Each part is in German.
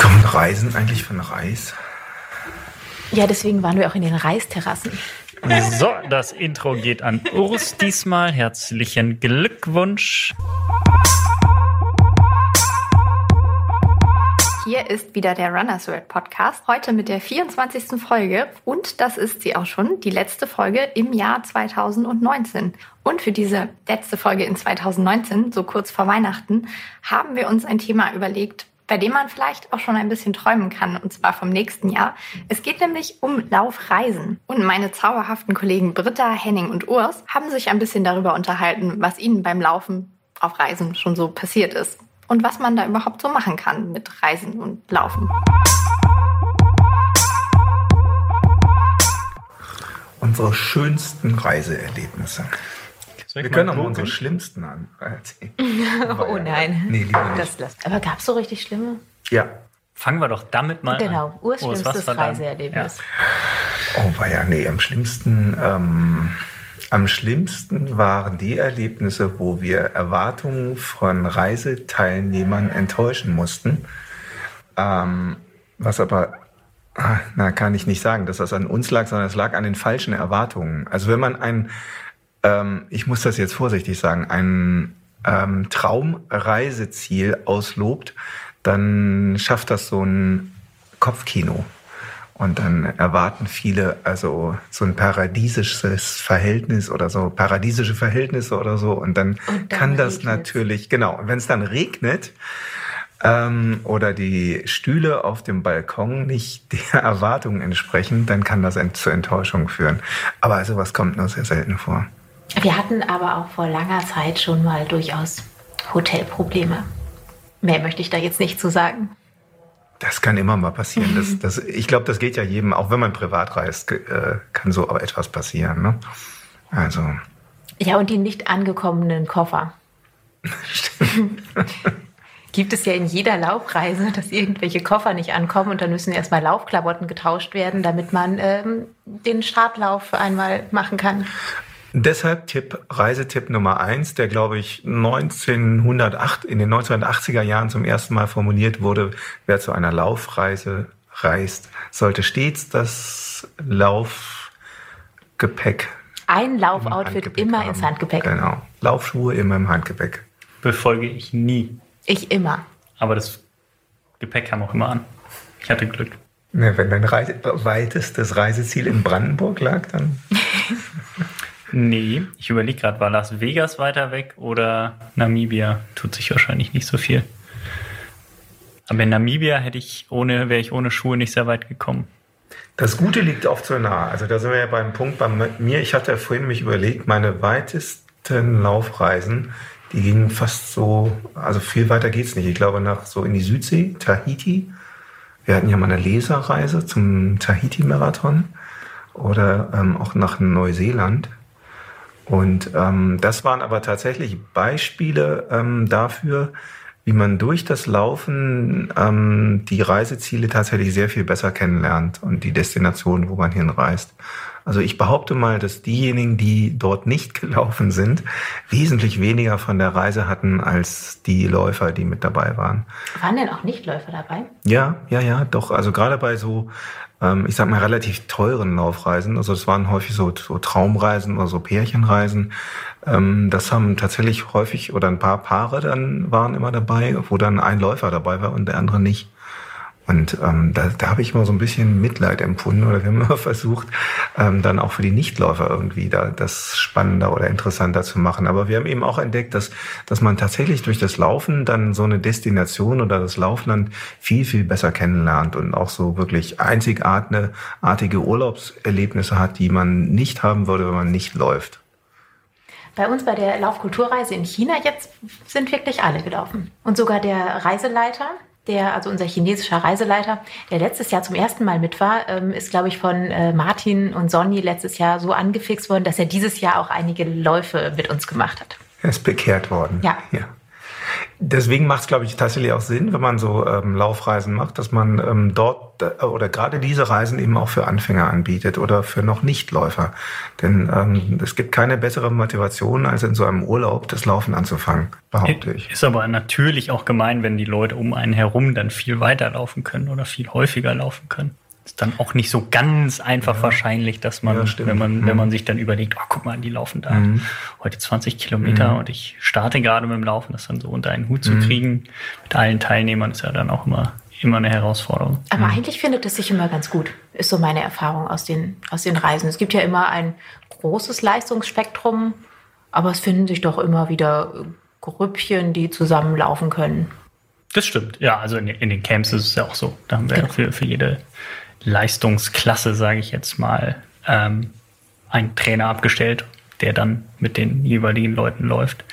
Kommt Reisen eigentlich von Reis? Ja, deswegen waren wir auch in den Reisterrassen. So, das Intro geht an Urs diesmal. Herzlichen Glückwunsch. Hier ist wieder der Runners World Podcast. Heute mit der 24. Folge. Und das ist sie auch schon, die letzte Folge im Jahr 2019. Und für diese letzte Folge in 2019, so kurz vor Weihnachten, haben wir uns ein Thema überlegt, bei dem man vielleicht auch schon ein bisschen träumen kann, und zwar vom nächsten Jahr. Es geht nämlich um Laufreisen. Und meine zauberhaften Kollegen Britta, Henning und Urs haben sich ein bisschen darüber unterhalten, was ihnen beim Laufen auf Reisen schon so passiert ist und was man da überhaupt so machen kann mit Reisen und Laufen. Unsere schönsten Reiseerlebnisse. Wir können auch mal unsere schlimmsten an oh nein. Nee, lieber nicht. Das lässt. Aber gab es so richtig schlimme? Ja. Fangen wir doch damit mal Genau, an. Urs Urs, schlimmstes war dein- Reiseerlebnis. Oh, war ja, nee, am schlimmsten, ähm, am schlimmsten waren die Erlebnisse, wo wir Erwartungen von Reiseteilnehmern enttäuschen mussten. Ähm, was aber, ah, na, kann ich nicht sagen, dass das an uns lag, sondern es lag an den falschen Erwartungen. Also wenn man ein, ähm, ich muss das jetzt vorsichtig sagen, ein ähm, Traumreiseziel auslobt, dann schafft das so ein Kopfkino. Und dann erwarten viele also so ein paradiesisches Verhältnis oder so, paradiesische Verhältnisse oder so. Und dann, Und dann kann das regnet's. natürlich, genau, und wenn es dann regnet ähm, oder die Stühle auf dem Balkon nicht der Erwartungen entsprechen, dann kann das zu Enttäuschung führen. Aber sowas kommt nur sehr selten vor. Wir hatten aber auch vor langer Zeit schon mal durchaus Hotelprobleme. Mehr möchte ich da jetzt nicht zu sagen. Das kann immer mal passieren. Das, das, ich glaube, das geht ja jedem, auch wenn man privat reist, äh, kann so etwas passieren. Ne? Also, Ja, und die nicht angekommenen Koffer. Gibt es ja in jeder Laufreise, dass irgendwelche Koffer nicht ankommen und dann müssen erstmal Laufklamotten getauscht werden, damit man ähm, den Startlauf einmal machen kann. Deshalb Tipp, Reisetipp Nummer eins, der glaube ich 1908, in den 1980er Jahren zum ersten Mal formuliert wurde, wer zu einer Laufreise reist, sollte stets das Laufgepäck Ein im Laufoutfit Handgepäck immer haben. ins Handgepäck. Genau. Laufschuhe immer im Handgepäck. Befolge ich nie. Ich immer. Aber das Gepäck kam auch immer an. Ich hatte Glück. Ne, wenn dein Reise, weitestes Reiseziel in Brandenburg lag, dann Nee, ich überlege gerade, war Las Vegas weiter weg oder Namibia? Tut sich wahrscheinlich nicht so viel. Aber in Namibia hätte ich ohne, wäre ich ohne Schuhe nicht sehr weit gekommen. Das Gute liegt oft so nah. Also da sind wir ja beim Punkt bei mir. Ich hatte ja vorhin mich überlegt, meine weitesten Laufreisen, die gingen fast so, also viel weiter geht's nicht. Ich glaube nach so in die Südsee, Tahiti. Wir hatten ja mal eine Leserreise zum Tahiti-Marathon oder ähm, auch nach Neuseeland. Und ähm, das waren aber tatsächlich Beispiele ähm, dafür, wie man durch das Laufen ähm, die Reiseziele tatsächlich sehr viel besser kennenlernt und die Destinationen, wo man hinreist. Also ich behaupte mal, dass diejenigen, die dort nicht gelaufen sind, wesentlich weniger von der Reise hatten als die Läufer, die mit dabei waren. Waren denn auch Nichtläufer dabei? Ja, ja, ja, doch. Also gerade bei so, ähm, ich sag mal, relativ teuren Laufreisen, also es waren häufig so, so Traumreisen oder so Pärchenreisen. Ähm, das haben tatsächlich häufig oder ein paar Paare dann waren immer dabei, wo dann ein Läufer dabei war und der andere nicht. Und ähm, da, da habe ich mal so ein bisschen Mitleid empfunden oder wir haben immer versucht, ähm, dann auch für die Nichtläufer irgendwie da das spannender oder interessanter zu machen. Aber wir haben eben auch entdeckt, dass, dass man tatsächlich durch das Laufen dann so eine Destination oder das Laufland viel, viel besser kennenlernt und auch so wirklich einzigartige Urlaubserlebnisse hat, die man nicht haben würde, wenn man nicht läuft. Bei uns bei der Laufkulturreise in China jetzt sind wirklich alle gelaufen. Und sogar der Reiseleiter, der, also unser chinesischer Reiseleiter, der letztes Jahr zum ersten Mal mit war, ähm, ist, glaube ich, von äh, Martin und Sonny letztes Jahr so angefixt worden, dass er dieses Jahr auch einige Läufe mit uns gemacht hat. Er ist bekehrt worden. Ja. ja. Deswegen macht es, glaube ich, tatsächlich auch Sinn, wenn man so ähm, Laufreisen macht, dass man ähm, dort äh, oder gerade diese Reisen eben auch für Anfänger anbietet oder für noch Nichtläufer. Denn ähm, es gibt keine bessere Motivation, als in so einem Urlaub das Laufen anzufangen, behaupte ich. Ist aber natürlich auch gemein, wenn die Leute um einen herum dann viel weiter laufen können oder viel häufiger laufen können ist dann auch nicht so ganz einfach ja. wahrscheinlich, dass man, ja, wenn man, mhm. wenn man sich dann überlegt, oh, guck mal, die laufen da mhm. heute 20 Kilometer mhm. und ich starte gerade mit dem Laufen, das dann so unter einen Hut zu mhm. kriegen mit allen Teilnehmern ist ja dann auch immer, immer eine Herausforderung. Aber mhm. eigentlich findet es sich immer ganz gut, ist so meine Erfahrung aus den, aus den Reisen. Es gibt ja immer ein großes Leistungsspektrum, aber es finden sich doch immer wieder Grüppchen, die zusammenlaufen können. Das stimmt, ja, also in, in den Camps ist es ja auch so. Da haben wir genau. für, für jede Leistungsklasse, sage ich jetzt mal, ähm, einen Trainer abgestellt, der dann mit den jeweiligen Leuten läuft,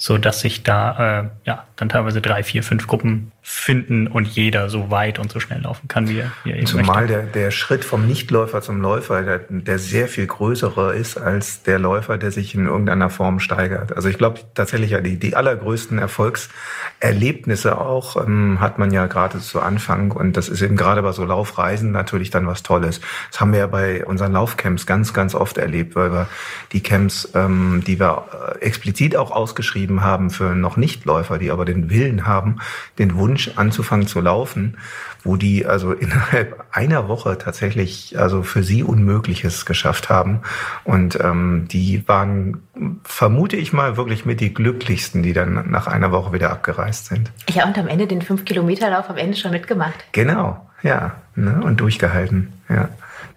so dass sich da äh, ja dann teilweise drei, vier, fünf Gruppen finden und jeder so weit und so schnell laufen kann, wie er, wie er eben Zumal möchte. Der, der Schritt vom Nichtläufer zum Läufer, der, der sehr viel größere ist als der Läufer, der sich in irgendeiner Form steigert. Also ich glaube tatsächlich, ja, die, die allergrößten Erfolgserlebnisse auch ähm, hat man ja gerade zu Anfang und das ist eben gerade bei so Laufreisen natürlich dann was Tolles. Das haben wir ja bei unseren Laufcamps ganz, ganz oft erlebt, weil wir die Camps, ähm, die wir äh, explizit auch ausgeschrieben haben für noch Nichtläufer, die aber den Willen haben, den Wunsch anzufangen zu laufen, wo die also innerhalb einer Woche tatsächlich also für sie Unmögliches geschafft haben. Und ähm, die waren, vermute ich mal, wirklich mit die glücklichsten, die dann nach einer Woche wieder abgereist sind. Ja, und am Ende den 5-Kilometer-Lauf am Ende schon mitgemacht. Genau, ja. Ne, und durchgehalten, ja.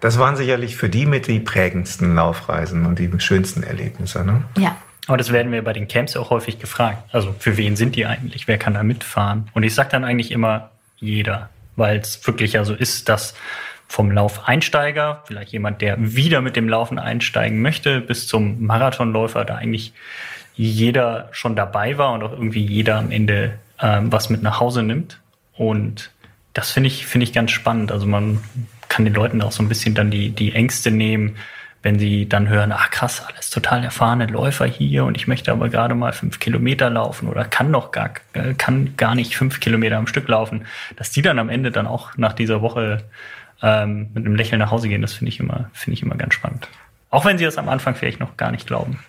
Das waren sicherlich für die mit die prägendsten Laufreisen und die schönsten Erlebnisse. Ne? Ja. Aber das werden wir bei den Camps auch häufig gefragt. Also für wen sind die eigentlich? Wer kann da mitfahren? Und ich sage dann eigentlich immer jeder, weil es wirklich ja so ist, dass vom Laufeinsteiger, vielleicht jemand, der wieder mit dem Laufen einsteigen möchte, bis zum Marathonläufer, da eigentlich jeder schon dabei war und auch irgendwie jeder am Ende ähm, was mit nach Hause nimmt. Und das finde ich, finde ich ganz spannend. Also man kann den Leuten auch so ein bisschen dann die, die Ängste nehmen, wenn sie dann hören, ach krass, alles total erfahrene Läufer hier und ich möchte aber gerade mal fünf Kilometer laufen oder kann noch gar, äh, kann gar nicht fünf Kilometer am Stück laufen, dass die dann am Ende dann auch nach dieser Woche ähm, mit einem Lächeln nach Hause gehen, das finde ich immer, finde ich immer ganz spannend. Auch wenn sie das am Anfang vielleicht noch gar nicht glauben.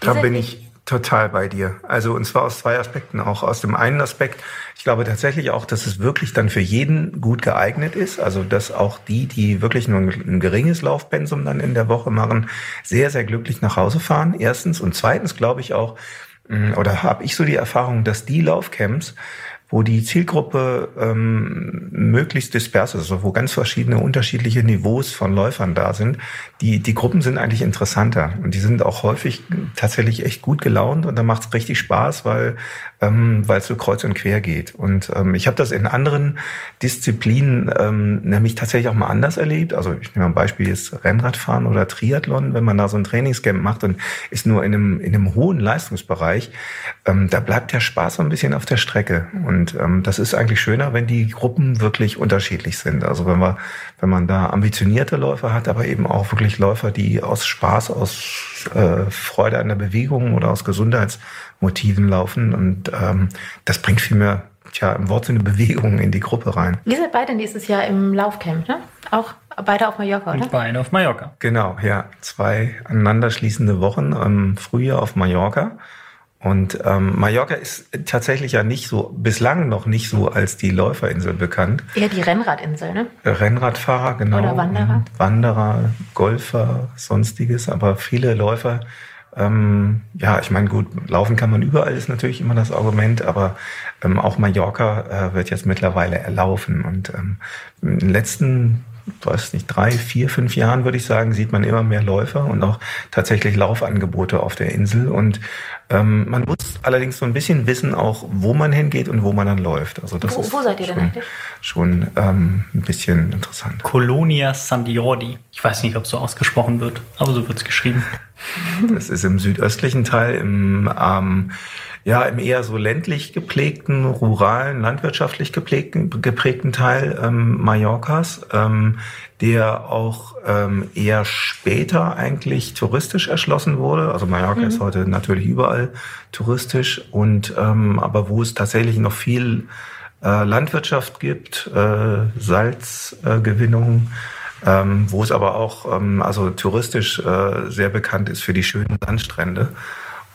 Da bin ich Total bei dir. Also und zwar aus zwei Aspekten. Auch aus dem einen Aspekt, ich glaube tatsächlich auch, dass es wirklich dann für jeden gut geeignet ist. Also dass auch die, die wirklich nur ein, geringes Laufpensum dann in der Woche machen, sehr, sehr glücklich nach Hause fahren. Erstens. Und zweitens glaube ich auch, mm, oder habe ich so die Erfahrung, dass die Laufcamps, wo die Zielgruppe ähm, möglichst dispers ist, also wo ganz verschiedene unterschiedliche Niveaus von Läufern da sind. Die, die Gruppen sind eigentlich interessanter und die sind auch häufig tatsächlich echt gut gelaunt und da macht es richtig Spaß, weil ähm, weil es so kreuz und quer geht. Und ähm, ich habe das in anderen Disziplinen ähm, nämlich tatsächlich auch mal anders erlebt. Also ich nehme ein Beispiel jetzt Rennradfahren oder Triathlon, wenn man da so ein Trainingscamp macht und ist nur in einem, in einem hohen Leistungsbereich, ähm, da bleibt der Spaß so ein bisschen auf der Strecke. Und ähm, das ist eigentlich schöner, wenn die Gruppen wirklich unterschiedlich sind. Also wenn wir, wenn man da ambitionierte Läufer hat, aber eben auch wirklich Läufer, die aus Spaß, aus äh, Freude an der Bewegung oder aus Gesundheits Motiven laufen. Und ähm, das bringt viel mehr, tja, im Wortsinne Bewegung in die Gruppe rein. Ihr seid beide nächstes Jahr im Laufcamp, ne? Auch beide auf Mallorca, oder? Beide auf Mallorca. Genau, ja. Zwei aneinanderschließende Wochen im Frühjahr auf Mallorca. Und ähm, Mallorca ist tatsächlich ja nicht so, bislang noch nicht so als die Läuferinsel bekannt. Eher die Rennradinsel, ne? Rennradfahrer, genau. Oder Wanderer. Wanderer, Golfer, sonstiges, aber viele Läufer ähm, ja, ich meine, gut, laufen kann man überall, ist natürlich immer das Argument, aber ähm, auch Mallorca äh, wird jetzt mittlerweile erlaufen. Und ähm, in den letzten, weiß nicht, drei, vier, fünf Jahren, würde ich sagen, sieht man immer mehr Läufer und auch tatsächlich Laufangebote auf der Insel. Und ähm, man muss allerdings so ein bisschen wissen, auch wo man hingeht und wo man dann läuft. Also das wo, ist wo seid ihr schon, denn eigentlich? Schon ähm, ein bisschen interessant. Colonia San Diordi. Ich weiß nicht, ob es so ausgesprochen wird, aber so wird es geschrieben. Das ist im südöstlichen Teil, im, ähm, ja, im eher so ländlich geprägten, ruralen, landwirtschaftlich geprägten, geprägten Teil ähm, Mallorcas, ähm, der auch ähm, eher später eigentlich touristisch erschlossen wurde. Also Mallorca mhm. ist heute natürlich überall touristisch und ähm, aber wo es tatsächlich noch viel äh, Landwirtschaft gibt, äh, Salzgewinnung, äh, ähm, wo es aber auch ähm, also touristisch äh, sehr bekannt ist für die schönen Sandstrände.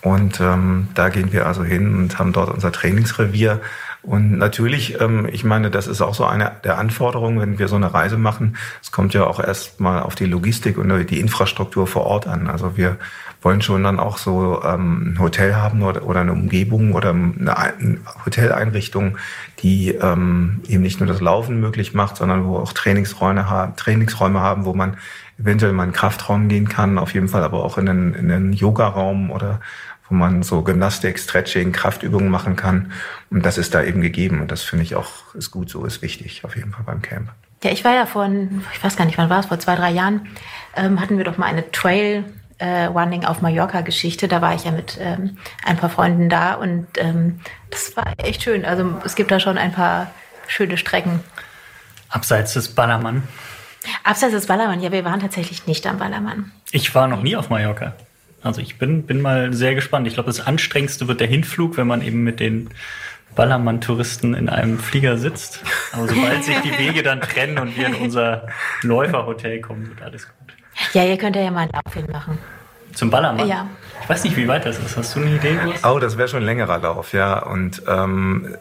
Und ähm, da gehen wir also hin und haben dort unser Trainingsrevier. Und natürlich, ähm, ich meine, das ist auch so eine der Anforderungen, wenn wir so eine Reise machen. Es kommt ja auch erstmal auf die Logistik und die Infrastruktur vor Ort an. Also wir wollen schon dann auch so ähm, ein Hotel haben oder, oder eine Umgebung oder eine Hoteleinrichtung, die ähm, eben nicht nur das Laufen möglich macht, sondern wo auch Trainingsräume haben, Trainingsräume haben, wo man eventuell mal in einen Kraftraum gehen kann, auf jeden Fall aber auch in einen, in einen Yoga-Raum oder wo man so Gymnastik, Stretching, Kraftübungen machen kann. Und das ist da eben gegeben. Und das finde ich auch ist gut so, ist wichtig auf jeden Fall beim Camp. Ja, ich war ja vor, ich weiß gar nicht, wann war es, vor zwei, drei Jahren, ähm, hatten wir doch mal eine Trail äh, Running auf Mallorca Geschichte. Da war ich ja mit ähm, ein paar Freunden da und ähm, das war echt schön. Also es gibt da schon ein paar schöne Strecken. Abseits des Ballermann. Abseits des Ballermann, ja, wir waren tatsächlich nicht am Ballermann. Ich war noch nie auf Mallorca. Also ich bin, bin mal sehr gespannt. Ich glaube, das anstrengendste wird der Hinflug, wenn man eben mit den Ballermann-Touristen in einem Flieger sitzt. Aber sobald sich die Wege dann trennen und wir in unser Läuferhotel kommen, wird alles gut. Ja, ihr könnt ja mal einen Lauf hinmachen. Zum Ballermann? Ja. Ich weiß nicht, wie weit das ist. Hast du eine Idee? Oh, das wäre schon ein längerer Lauf, ja. Und ähm,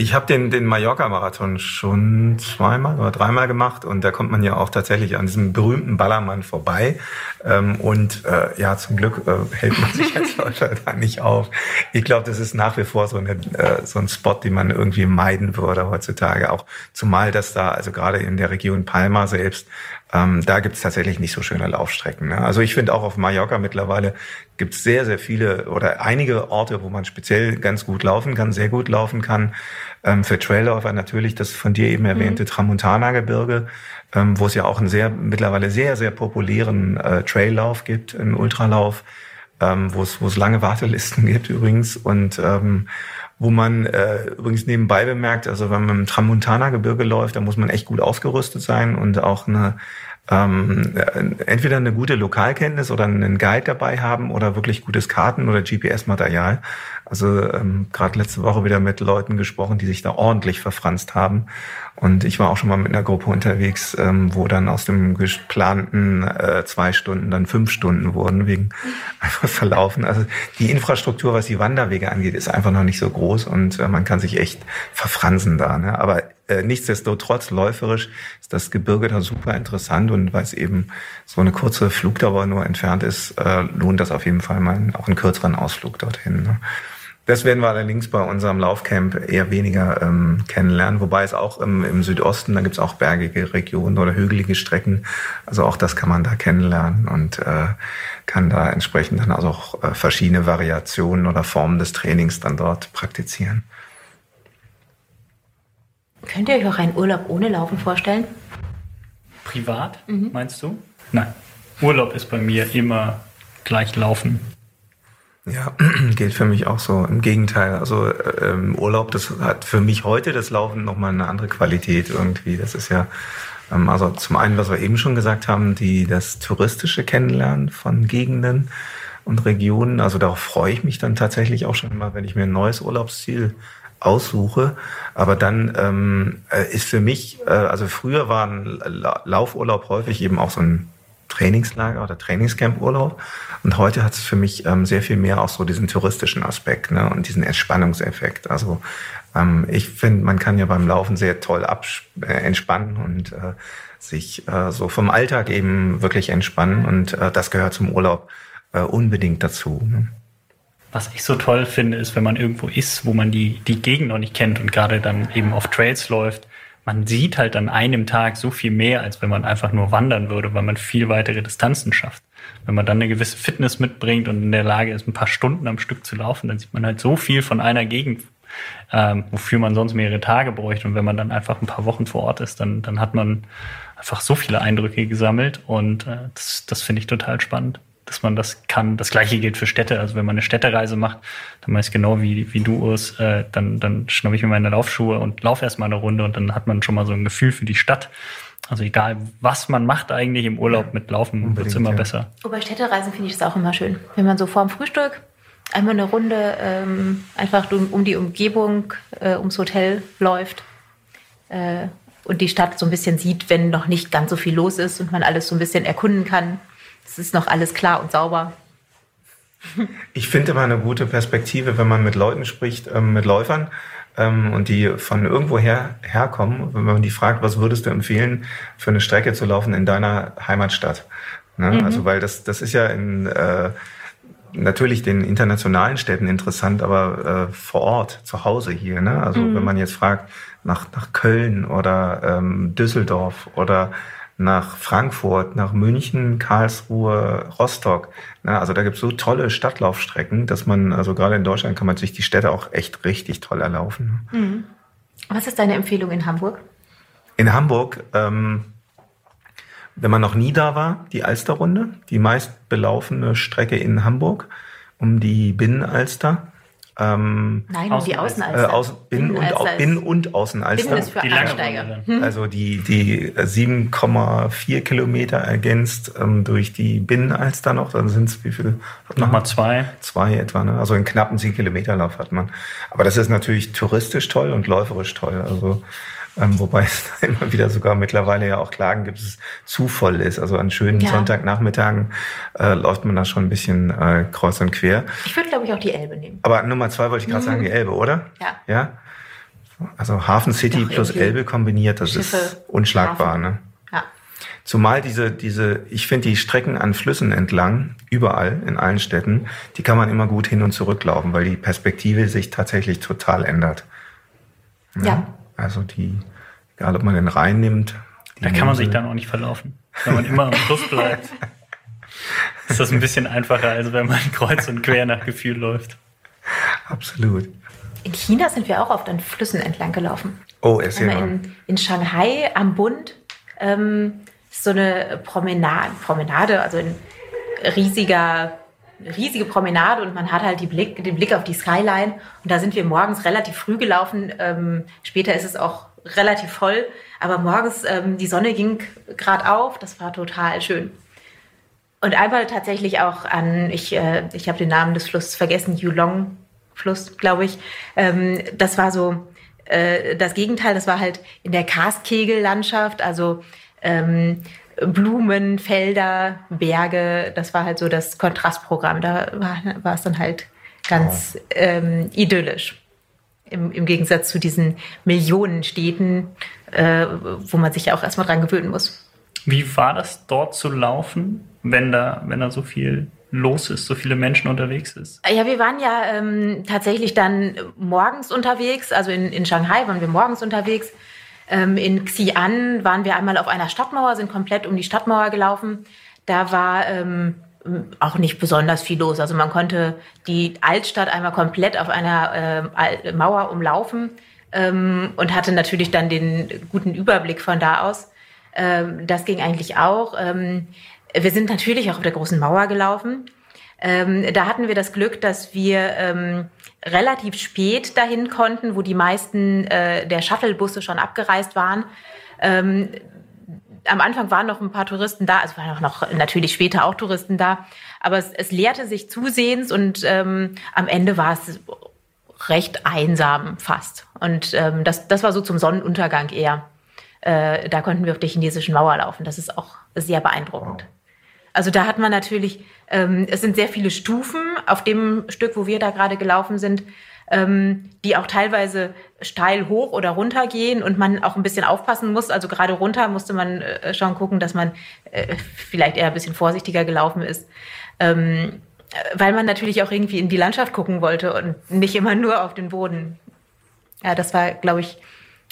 ich habe den, den Mallorca-Marathon schon zweimal oder dreimal gemacht und da kommt man ja auch tatsächlich an diesem berühmten Ballermann vorbei. Ähm, und äh, ja, zum Glück äh, hält man sich als Läufer da nicht auf. Ich glaube, das ist nach wie vor so, eine, äh, so ein Spot, den man irgendwie meiden würde heutzutage. Auch zumal das da, also gerade in der Region Palma selbst, ähm, da gibt es tatsächlich nicht so schöne Laufstrecken. Ne? Also ich finde auch auf Mallorca mittlerweile gibt es sehr, sehr viele oder einige Orte, wo man speziell ganz gut laufen kann, sehr gut laufen kann. Ähm, für Trailläufer natürlich das von dir eben erwähnte mhm. Tramontana-Gebirge, ähm, wo es ja auch einen sehr mittlerweile sehr, sehr populären äh, Traillauf gibt, einen Ultralauf, ähm, wo es wo es lange Wartelisten gibt übrigens und ähm, wo man äh, übrigens nebenbei bemerkt, also wenn man im Tramontana-Gebirge läuft, da muss man echt gut ausgerüstet sein und auch eine ähm, entweder eine gute Lokalkenntnis oder einen Guide dabei haben oder wirklich gutes Karten- oder GPS-Material. Also ähm, gerade letzte Woche wieder mit Leuten gesprochen, die sich da ordentlich verfranst haben. Und ich war auch schon mal mit einer Gruppe unterwegs, ähm, wo dann aus dem geplanten äh, zwei Stunden dann fünf Stunden wurden, wegen einfach verlaufen. Also die Infrastruktur, was die Wanderwege angeht, ist einfach noch nicht so groß und äh, man kann sich echt verfransen da. Ne? Aber äh, nichtsdestotrotz läuferisch ist das Gebirge da super interessant und weil es eben so eine kurze Flugdauer nur entfernt ist, äh, lohnt das auf jeden Fall mal auch einen kürzeren Ausflug dorthin. Ne? Das werden wir allerdings bei unserem Laufcamp eher weniger ähm, kennenlernen, wobei es auch im, im Südosten, da gibt es auch bergige Regionen oder hügelige Strecken. Also auch das kann man da kennenlernen und äh, kann da entsprechend dann also auch äh, verschiedene Variationen oder Formen des Trainings dann dort praktizieren. Könnt ihr euch auch einen Urlaub ohne Laufen vorstellen? Privat, mhm. meinst du? Nein. Urlaub ist bei mir immer gleich Laufen. Ja, gilt für mich auch so. Im Gegenteil, also ähm, Urlaub, das hat für mich heute das Laufen nochmal eine andere Qualität irgendwie. Das ist ja, ähm, also zum einen, was wir eben schon gesagt haben, die das touristische Kennenlernen von Gegenden und Regionen. Also darauf freue ich mich dann tatsächlich auch schon immer, wenn ich mir ein neues Urlaubsziel aussuche. Aber dann ähm, äh, ist für mich, äh, also früher war ein Laufurlaub häufig eben auch so ein Trainingslager oder Trainingscamp-Urlaub. Und heute hat es für mich ähm, sehr viel mehr auch so diesen touristischen Aspekt ne, und diesen Entspannungseffekt. Also ähm, ich finde, man kann ja beim Laufen sehr toll äh, entspannen und äh, sich äh, so vom Alltag eben wirklich entspannen. Und äh, das gehört zum Urlaub äh, unbedingt dazu. Ne? Was ich so toll finde, ist, wenn man irgendwo ist, wo man die, die Gegend noch nicht kennt und gerade dann eben auf Trails läuft, man sieht halt an einem Tag so viel mehr, als wenn man einfach nur wandern würde, weil man viel weitere Distanzen schafft. Wenn man dann eine gewisse Fitness mitbringt und in der Lage ist, ein paar Stunden am Stück zu laufen, dann sieht man halt so viel von einer Gegend, ähm, wofür man sonst mehrere Tage bräuchte. Und wenn man dann einfach ein paar Wochen vor Ort ist, dann, dann hat man einfach so viele Eindrücke gesammelt und äh, das, das finde ich total spannend. Dass man das kann. Das gleiche gilt für Städte. Also wenn man eine Städtereise macht, dann weiß ich genau wie, wie du, Urs, äh, dann, dann schnappe ich mir meine Laufschuhe und laufe erstmal eine Runde und dann hat man schon mal so ein Gefühl für die Stadt. Also egal, was man macht eigentlich im Urlaub mit Laufen, wird es immer ja. besser. Bei Städtereisen finde ich das auch immer schön. Wenn man so vorm Frühstück einmal eine Runde ähm, einfach um, um, die Umgebung, äh, ums Hotel läuft äh, und die Stadt so ein bisschen sieht, wenn noch nicht ganz so viel los ist und man alles so ein bisschen erkunden kann. Es ist noch alles klar und sauber. Ich finde immer eine gute Perspektive, wenn man mit Leuten spricht, ähm, mit Läufern ähm, und die von irgendwoher herkommen, wenn man die fragt, was würdest du empfehlen, für eine Strecke zu laufen in deiner Heimatstadt? Ne? Mhm. Also weil das, das ist ja in äh, natürlich den internationalen Städten interessant, aber äh, vor Ort, zu Hause hier. Ne? Also mhm. wenn man jetzt fragt nach, nach Köln oder ähm, Düsseldorf oder nach Frankfurt, nach München, Karlsruhe, Rostock. Ne? Also da gibt es so tolle Stadtlaufstrecken, dass man, also gerade in Deutschland kann man sich die Städte auch echt richtig toll erlaufen. Mhm. Was ist deine Empfehlung in Hamburg? In Hamburg ähm, wenn man noch nie da war, die Alsterrunde, die meist belaufene Strecke in Hamburg um die Binnenalster. Ähm, Nein, um die Außenalster. Äh, Außen, Binnen, und, Binnen und Außenalster. Binnen ist für die Einsteiger. Hm. Also die, die 7,4 Kilometer ergänzt ähm, durch die Binnenalster noch. Dann sind es wie viel? Nochmal zwei. Zwei etwa. Ne? Also einen knappen 10 Kilometer Lauf hat man. Aber das ist natürlich touristisch toll und läuferisch toll. Also ähm, wobei es immer wieder sogar mittlerweile ja auch Klagen gibt, dass es zu voll ist. Also an schönen ja. Sonntagnachmittagen äh, läuft man da schon ein bisschen äh, kreuz und quer. Ich würde, glaube ich, auch die Elbe nehmen. Aber Nummer zwei wollte ich gerade mhm. sagen, die Elbe, oder? Ja. Ja? Also Hafen City Doch, plus Elbe kombiniert, das Schiffe, ist unschlagbar. Hafen. Ne? Ja. Zumal diese, diese, ich finde die Strecken an Flüssen entlang, überall, in allen Städten, die kann man immer gut hin und zurück laufen, weil die Perspektive sich tatsächlich total ändert. Ja. ja. Also die, egal ob man den Rhein nimmt. Da kann man sich dann auch nicht verlaufen, wenn man immer am Fluss bleibt. ist das ein bisschen einfacher, als wenn man kreuz und quer nach Gefühl läuft. Absolut. In China sind wir auch oft an Flüssen entlang gelaufen. Oh, ist ja. In, in Shanghai am Bund ähm, so eine Promenade, Promenade, also ein riesiger riesige Promenade und man hat halt Blick, den Blick auf die Skyline. Und da sind wir morgens relativ früh gelaufen. Ähm, später ist es auch relativ voll. Aber morgens, ähm, die Sonne ging gerade auf. Das war total schön. Und einmal tatsächlich auch an, ich, äh, ich habe den Namen des Flusses vergessen, Yulong Fluss, glaube ich. Ähm, das war so äh, das Gegenteil. Das war halt in der Karstkegellandschaft. Also ähm, Blumen, Felder, Berge. Das war halt so das Kontrastprogramm. Da war, war es dann halt ganz oh. ähm, idyllisch. Im, Im Gegensatz zu diesen Millionen Städten, äh, wo man sich ja auch erstmal dran gewöhnen muss. Wie war das dort zu laufen, wenn da, wenn da so viel los ist, so viele Menschen unterwegs ist? Ja, wir waren ja ähm, tatsächlich dann morgens unterwegs. Also in, in Shanghai waren wir morgens unterwegs. Ähm, in Xi'an waren wir einmal auf einer Stadtmauer, sind komplett um die Stadtmauer gelaufen. Da war ähm, auch nicht besonders viel los. Also man konnte die Altstadt einmal komplett auf einer äh, Mauer umlaufen ähm, und hatte natürlich dann den guten Überblick von da aus. Ähm, das ging eigentlich auch. Ähm, wir sind natürlich auch auf der großen Mauer gelaufen. Ähm, da hatten wir das Glück, dass wir relativ spät dahin konnten, wo die meisten äh, der Shuttlebusse schon abgereist waren. Ähm, am Anfang waren noch ein paar Touristen da, also waren auch noch natürlich später auch Touristen da, aber es, es leerte sich zusehends und ähm, am Ende war es recht einsam fast. Und ähm, das, das war so zum Sonnenuntergang eher. Äh, da konnten wir auf der chinesischen Mauer laufen. Das ist auch sehr beeindruckend. Also da hat man natürlich, ähm, es sind sehr viele Stufen auf dem Stück, wo wir da gerade gelaufen sind, ähm, die auch teilweise steil hoch oder runter gehen und man auch ein bisschen aufpassen muss. Also gerade runter musste man äh, schon gucken, dass man äh, vielleicht eher ein bisschen vorsichtiger gelaufen ist. Ähm, weil man natürlich auch irgendwie in die Landschaft gucken wollte und nicht immer nur auf den Boden. Ja, das war, glaube ich,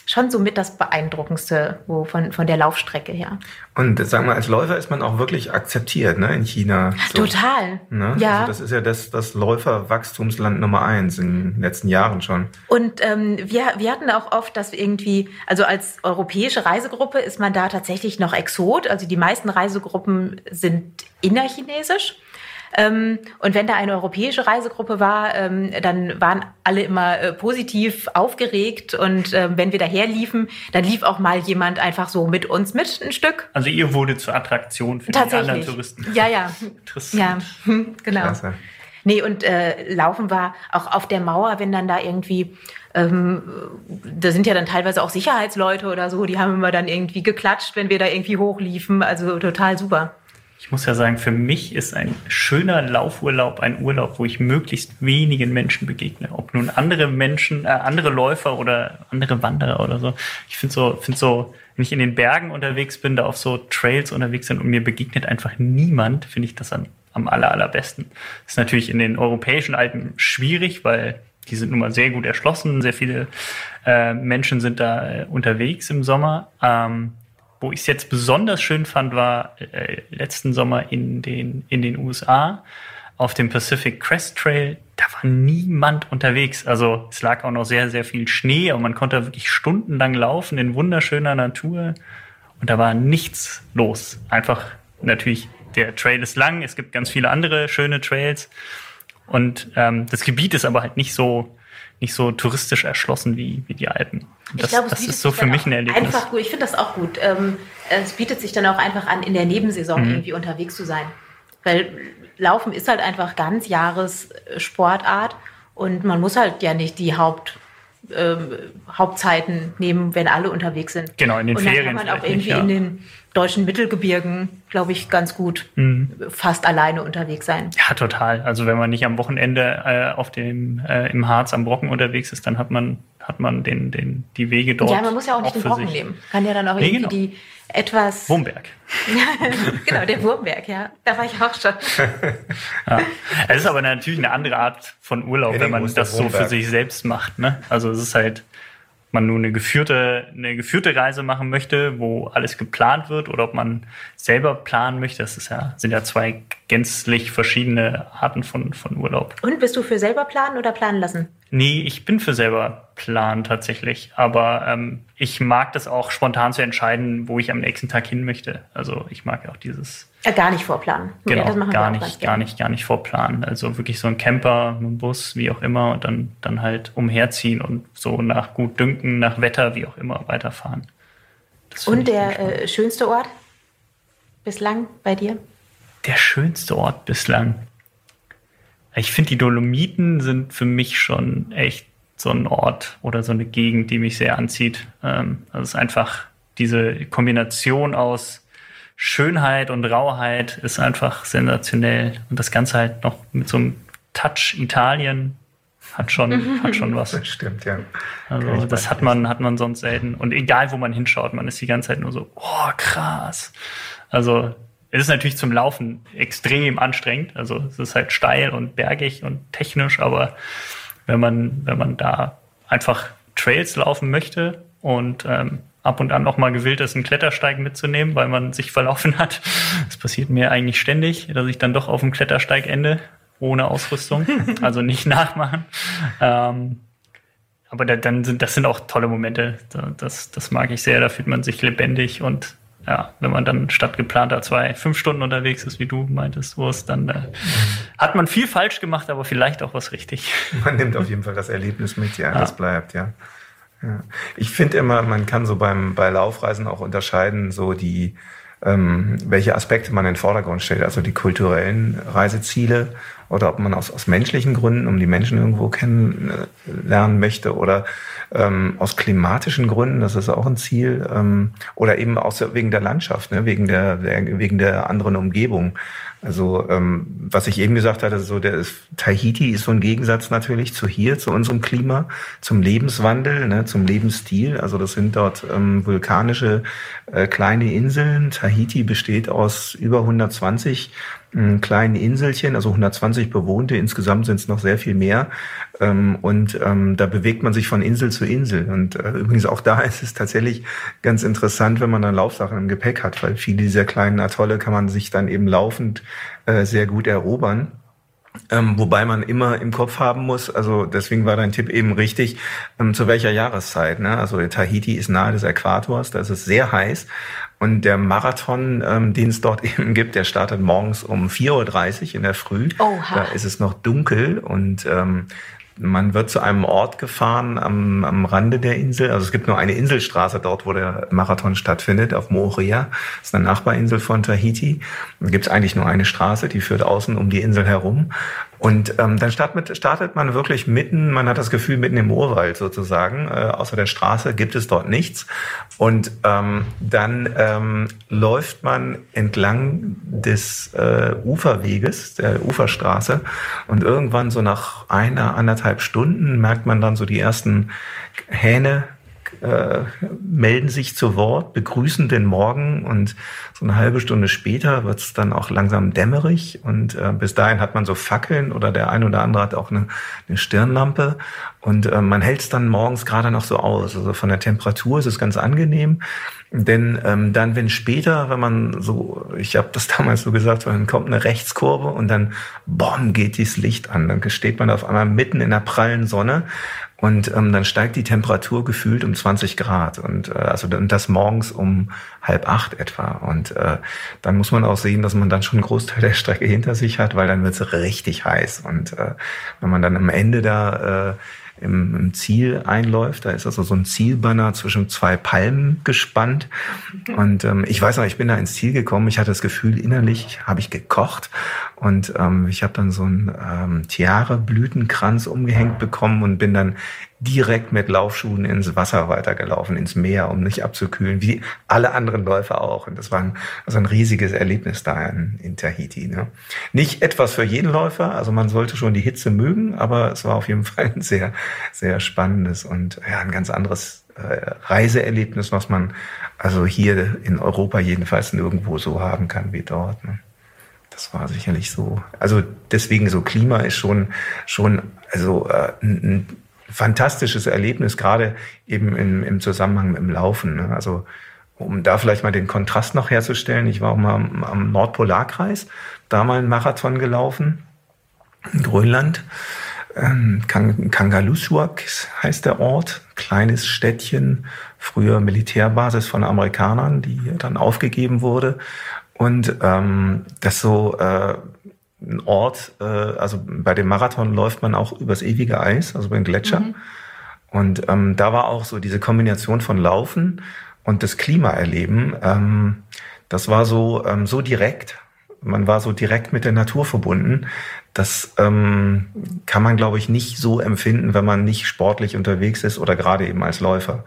schon so mit das Beeindruckendste wo von, von der Laufstrecke her. Und sagen wir, als Läufer ist man auch wirklich akzeptiert ne, in China. So. Total. Ne? Ja. Also das ist ja das, das Läuferwachstumsland Nummer eins in den letzten Jahren schon. Und ähm, wir, wir hatten auch oft, dass wir irgendwie, also als europäische Reisegruppe ist man da tatsächlich noch Exot. Also die meisten Reisegruppen sind innerchinesisch. Ähm, und wenn da eine europäische Reisegruppe war, ähm, dann waren alle immer äh, positiv aufgeregt. Und äh, wenn wir daher liefen, dann lief auch mal jemand einfach so mit uns mit ein Stück. Also ihr wurde zur Attraktion für die anderen Touristen. Ja, ja. Interessant. Ja, genau. Klasse. Nee, und äh, Laufen war auch auf der Mauer, wenn dann da irgendwie ähm, da sind ja dann teilweise auch Sicherheitsleute oder so, die haben immer dann irgendwie geklatscht, wenn wir da irgendwie hochliefen. Also total super. Ich muss ja sagen, für mich ist ein schöner Laufurlaub ein Urlaub, wo ich möglichst wenigen Menschen begegne. Ob nun andere Menschen, äh, andere Läufer oder andere Wanderer oder so. Ich finde so, finde so, wenn ich in den Bergen unterwegs bin, da auf so Trails unterwegs bin und mir begegnet einfach niemand, finde ich das am, am aller, allerbesten. Das ist natürlich in den europäischen Alpen schwierig, weil die sind nun mal sehr gut erschlossen. Sehr viele äh, Menschen sind da äh, unterwegs im Sommer. Ähm, wo ich es jetzt besonders schön fand, war äh, letzten Sommer in den, in den USA auf dem Pacific Crest Trail. Da war niemand unterwegs. Also es lag auch noch sehr, sehr viel Schnee und man konnte wirklich stundenlang laufen in wunderschöner Natur. Und da war nichts los. Einfach natürlich, der Trail ist lang. Es gibt ganz viele andere schöne Trails. Und ähm, das Gebiet ist aber halt nicht so nicht so touristisch erschlossen wie, wie die Alpen. Das, glaube, das ist so für mich ein Erlebnis. Einfach gut. Ich finde das auch gut. Ähm, es bietet sich dann auch einfach an, in der Nebensaison mhm. irgendwie unterwegs zu sein. Weil Laufen ist halt einfach ganz Jahressportart und man muss halt ja nicht die Haupt ähm, Hauptzeiten nehmen, wenn alle unterwegs sind. Genau, in den Ferien. Und dann kann man auch irgendwie nicht, ja. in den deutschen Mittelgebirgen, glaube ich, ganz gut mhm. fast alleine unterwegs sein. Ja, total. Also wenn man nicht am Wochenende äh, auf dem äh, im Harz am Brocken unterwegs ist, dann hat man hat man den den die Wege dort. Ja, man muss ja auch nicht den Brocken sich. nehmen. Kann ja dann auch nee, irgendwie genau. die etwas. Wurmberg. genau, der Wurmberg, ja. Da war ich auch schon. ja. Es ist aber natürlich eine andere Art von Urlaub, wenn man das so für sich selbst macht. Ne? Also es ist halt, man nur eine geführte, eine geführte Reise machen möchte, wo alles geplant wird, oder ob man selber planen möchte. Das ist ja, sind ja zwei gänzlich verschiedene Arten von, von Urlaub. Und bist du für selber planen oder planen lassen? Nee, ich bin für selber planen tatsächlich. Aber ähm, ich mag das auch spontan zu entscheiden, wo ich am nächsten Tag hin möchte. Also ich mag auch dieses. Ja, gar nicht vorplanen. Genau, ja, gar nicht, gar nicht, gar nicht vorplanen. Also wirklich so ein Camper, ein Bus, wie auch immer, und dann, dann halt umherziehen und so nach gut Dünken, nach Wetter, wie auch immer, weiterfahren. Und der äh, schönste Ort bislang bei dir? Der schönste Ort bislang. Ich finde, die Dolomiten sind für mich schon echt so ein Ort oder so eine Gegend, die mich sehr anzieht. Ähm, also es ist einfach diese Kombination aus Schönheit und Rauheit ist einfach sensationell. Und das Ganze halt noch mit so einem Touch Italien hat schon, hat schon was. Das stimmt, ja. Also das hat man, hat man sonst selten. Und egal, wo man hinschaut, man ist die ganze Zeit nur so, oh, krass. Also es ist natürlich zum Laufen extrem anstrengend. Also es ist halt steil und bergig und technisch, aber wenn man, wenn man da einfach Trails laufen möchte und ähm, ab und an noch mal gewillt ist, einen Klettersteig mitzunehmen, weil man sich verlaufen hat. Das passiert mir eigentlich ständig, dass ich dann doch auf dem Klettersteig ende, ohne Ausrüstung. Also nicht nachmachen. Ähm, aber da, dann sind, das sind auch tolle Momente. Das, das mag ich sehr. Da fühlt man sich lebendig und ja, wenn man dann statt geplanter zwei, fünf Stunden unterwegs ist, wie du meintest, es dann äh, hat man viel falsch gemacht, aber vielleicht auch was richtig. Man nimmt auf jeden Fall das Erlebnis mit, ja, ja. das bleibt, ja. Ich finde immer, man kann so beim bei Laufreisen auch unterscheiden, so die ähm, welche Aspekte man in den Vordergrund stellt, also die kulturellen Reiseziele oder ob man aus, aus menschlichen Gründen, um die Menschen irgendwo kennenlernen möchte oder ähm, aus klimatischen Gründen, das ist auch ein Ziel, ähm, oder eben auch wegen der Landschaft, ne, wegen der wegen der anderen Umgebung. Also ähm, was ich eben gesagt hatte, so der ist, Tahiti ist so ein Gegensatz natürlich zu hier, zu unserem Klima, zum Lebenswandel, ne, zum Lebensstil. Also das sind dort ähm, vulkanische äh, kleine Inseln. Tahiti besteht aus über 120 kleinen Inselchen, also 120 bewohnte, insgesamt sind es noch sehr viel mehr. Ähm, und ähm, da bewegt man sich von Insel zu Insel. Und äh, übrigens auch da ist es tatsächlich ganz interessant, wenn man dann Laufsachen im Gepäck hat, weil viele dieser kleinen Atolle kann man sich dann eben laufend äh, sehr gut erobern. Ähm, wobei man immer im Kopf haben muss, also deswegen war dein Tipp eben richtig, ähm, zu welcher Jahreszeit. Ne? Also Tahiti ist nahe des Äquators, da ist es sehr heiß. Und der Marathon, ähm, den es dort eben gibt, der startet morgens um 4.30 Uhr in der Früh. Oha. Da ist es noch dunkel und ähm, man wird zu einem Ort gefahren am, am Rande der Insel. Also es gibt nur eine Inselstraße dort, wo der Marathon stattfindet, auf Moorea. Das ist eine Nachbarinsel von Tahiti. Da gibt es eigentlich nur eine Straße, die führt außen um die Insel herum. Und ähm, dann startet, startet man wirklich mitten, man hat das Gefühl, mitten im Urwald sozusagen. Äh, außer der Straße gibt es dort nichts. Und ähm, dann ähm, läuft man entlang des äh, Uferweges, der Uferstraße. Und irgendwann so nach einer, anderthalb Stunden merkt man dann so die ersten Hähne äh, melden sich zu Wort, begrüßen den Morgen und so eine halbe Stunde später wird es dann auch langsam dämmerig und äh, bis dahin hat man so Fackeln oder der eine oder andere hat auch eine, eine Stirnlampe und äh, man hält es dann morgens gerade noch so aus. Also von der Temperatur ist es ganz angenehm, denn ähm, dann, wenn später, wenn man so, ich habe das damals so gesagt, dann kommt eine Rechtskurve und dann, bom, geht dieses Licht an. Dann steht man auf einmal mitten in der prallen Sonne und ähm, dann steigt die Temperatur gefühlt um 20 Grad und äh, also und das morgens um halb acht etwa. Und äh, dann muss man auch sehen, dass man dann schon einen Großteil der Strecke hinter sich hat, weil dann wird es richtig heiß. Und äh, wenn man dann am Ende da äh, im, im Ziel einläuft. Da ist also so ein Zielbanner zwischen zwei Palmen gespannt. Und ähm, ich weiß noch, ich bin da ins Ziel gekommen. Ich hatte das Gefühl, innerlich habe ich gekocht. Und ähm, ich habe dann so einen ähm, Tiare-Blütenkranz umgehängt bekommen und bin dann direkt mit Laufschuhen ins Wasser weitergelaufen, ins Meer, um nicht abzukühlen, wie alle anderen Läufer auch. Und das war ein, also ein riesiges Erlebnis da in, in Tahiti. Ne? Nicht etwas für jeden Läufer, also man sollte schon die Hitze mögen, aber es war auf jeden Fall ein sehr, sehr spannendes und ja, ein ganz anderes äh, Reiseerlebnis, was man also hier in Europa jedenfalls nirgendwo so haben kann wie dort. Ne? Das war sicherlich so. Also deswegen so Klima ist schon schon also äh, ein, fantastisches Erlebnis, gerade eben im, im Zusammenhang mit dem Laufen. Ne? Also um da vielleicht mal den Kontrast noch herzustellen, ich war auch mal am, am Nordpolarkreis, da mal einen Marathon gelaufen, in Grönland. Ähm, Kangalusuak heißt der Ort, kleines Städtchen, früher Militärbasis von Amerikanern, die dann aufgegeben wurde. Und ähm, das so äh, ein Ort, äh, also bei dem Marathon läuft man auch übers ewige Eis, also beim Gletscher. Mhm. Und ähm, da war auch so diese Kombination von Laufen und das Klima erleben. Ähm, das war so ähm, so direkt. Man war so direkt mit der Natur verbunden. Das ähm, kann man, glaube ich, nicht so empfinden, wenn man nicht sportlich unterwegs ist oder gerade eben als Läufer.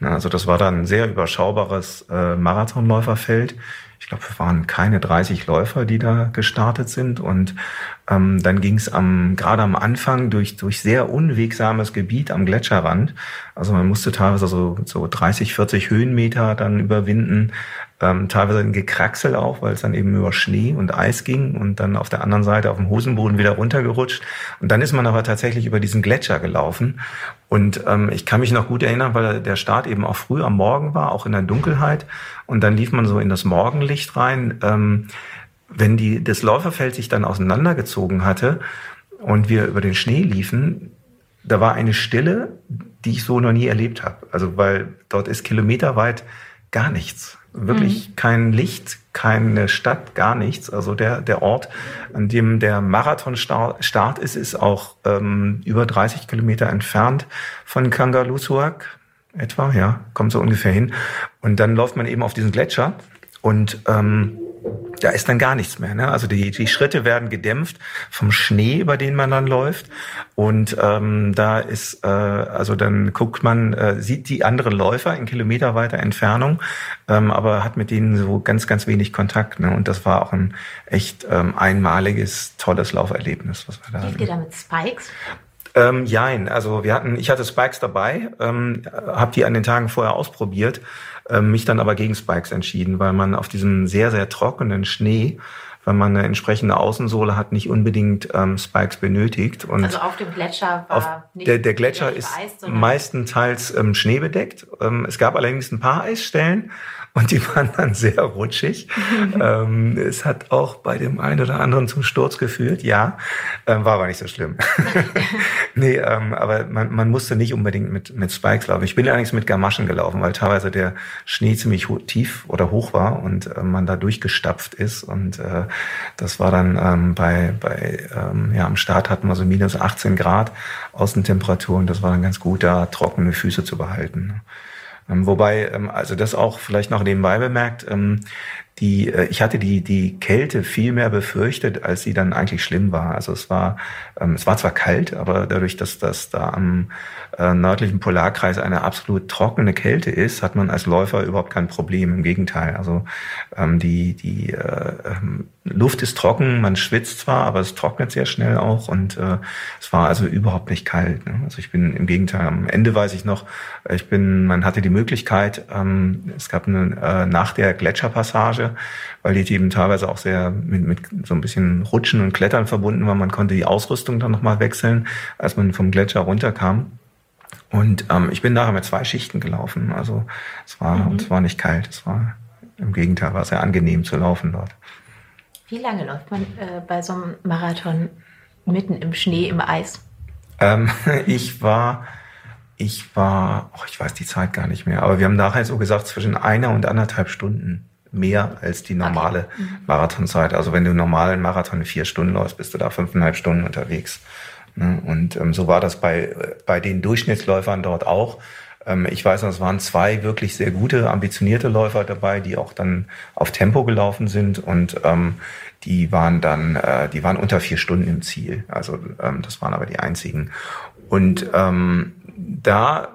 Also das war dann ein sehr überschaubares äh, Marathonläuferfeld ich glaube, wir waren keine 30 Läufer, die da gestartet sind. Und ähm, dann ging es am, gerade am Anfang durch, durch sehr unwegsames Gebiet am Gletscherrand. Also man musste teilweise so, so 30, 40 Höhenmeter dann überwinden ähm, teilweise ein Gekraxel auch, weil es dann eben über Schnee und Eis ging und dann auf der anderen Seite auf dem Hosenboden wieder runtergerutscht. Und dann ist man aber tatsächlich über diesen Gletscher gelaufen. Und ähm, ich kann mich noch gut erinnern, weil der Start eben auch früh am Morgen war, auch in der Dunkelheit. Und dann lief man so in das Morgenlicht rein. Ähm, wenn die, das Läuferfeld sich dann auseinandergezogen hatte und wir über den Schnee liefen, da war eine Stille, die ich so noch nie erlebt habe. Also weil dort ist kilometerweit gar nichts. Wirklich mhm. kein Licht, keine Stadt, gar nichts. Also der, der Ort, an dem der Marathonstart ist, ist auch ähm, über 30 Kilometer entfernt von Kangalusuak etwa, ja, kommt so ungefähr hin. Und dann läuft man eben auf diesen Gletscher und ähm, da ist dann gar nichts mehr. Ne? Also die, die Schritte werden gedämpft vom Schnee, über den man dann läuft. Und ähm, da ist, äh, also dann guckt man, äh, sieht die anderen Läufer in kilometerweiter Entfernung, ähm, aber hat mit denen so ganz, ganz wenig Kontakt. Ne? Und das war auch ein echt ähm, einmaliges, tolles Lauferlebnis, was wir da Lief ihr da mit Spikes? Ähm, jein, also wir hatten, ich hatte Spikes dabei, ähm, habe die an den Tagen vorher ausprobiert, mich dann aber gegen Spikes entschieden, weil man auf diesem sehr, sehr trockenen Schnee weil man eine entsprechende Außensohle hat, nicht unbedingt ähm, Spikes benötigt. Und also auf dem Gletscher war auf nicht der, der Gletscher ist meistenteils ähm, schneebedeckt. Ähm, es gab allerdings ein paar Eisstellen und die waren dann sehr rutschig. ähm, es hat auch bei dem einen oder anderen zum Sturz geführt, ja, ähm, war aber nicht so schlimm. nee, ähm, aber man, man musste nicht unbedingt mit, mit Spikes laufen. Ich bin allerdings mit Gamaschen gelaufen, weil teilweise der Schnee ziemlich tief oder hoch war und äh, man da durchgestapft ist und äh, das war dann ähm, bei, bei ähm, ja, am Start hatten wir so minus 18 Grad Außentemperatur und das war dann ganz gut, da trockene Füße zu behalten. Ähm, wobei, ähm, also das auch vielleicht noch nebenbei bemerkt, ähm, die, äh, ich hatte die, die Kälte viel mehr befürchtet, als sie dann eigentlich schlimm war. Also es war, es war zwar kalt, aber dadurch, dass das da am äh, nördlichen Polarkreis eine absolut trockene Kälte ist, hat man als Läufer überhaupt kein Problem. Im Gegenteil. Also ähm, die, die äh, ähm, Luft ist trocken, man schwitzt zwar, aber es trocknet sehr schnell auch und äh, es war also überhaupt nicht kalt. Ne? Also ich bin im Gegenteil, am Ende weiß ich noch, ich bin, man hatte die Möglichkeit, ähm, es gab eine, äh, nach der Gletscherpassage, weil die eben teilweise auch sehr mit, mit so ein bisschen Rutschen und Klettern verbunden war, man konnte die Ausrüstung dann nochmal wechseln, als man vom Gletscher runterkam. Und ähm, ich bin nachher mit zwei Schichten gelaufen. Also es war, mhm. und es war nicht kalt, es war im Gegenteil, war sehr angenehm zu laufen dort. Wie lange läuft man äh, bei so einem Marathon mitten im Schnee, im Eis? Ähm, ich war, ich war, oh, ich weiß die Zeit gar nicht mehr, aber wir haben nachher so gesagt, zwischen einer und anderthalb Stunden mehr als die normale okay. mhm. Marathonzeit. Also wenn du einen normalen Marathon in vier Stunden läufst, bist du da fünfeinhalb Stunden unterwegs. Ne? Und ähm, so war das bei, bei den Durchschnittsläufern dort auch. Ähm, ich weiß es waren zwei wirklich sehr gute, ambitionierte Läufer dabei, die auch dann auf Tempo gelaufen sind und ähm, die waren dann, äh, die waren unter vier Stunden im Ziel. Also ähm, das waren aber die einzigen. Und ähm, da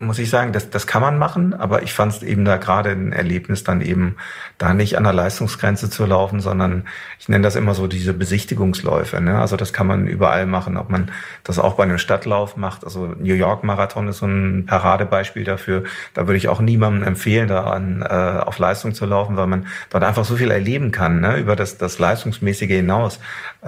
muss ich sagen, das, das kann man machen, aber ich fand es eben da gerade ein Erlebnis, dann eben da nicht an der Leistungsgrenze zu laufen, sondern ich nenne das immer so diese Besichtigungsläufe. Ne? Also das kann man überall machen, ob man das auch bei einem Stadtlauf macht. Also New York Marathon ist so ein Paradebeispiel dafür. Da würde ich auch niemandem empfehlen, da an, äh, auf Leistung zu laufen, weil man dort einfach so viel erleben kann, ne? über das, das Leistungsmäßige hinaus.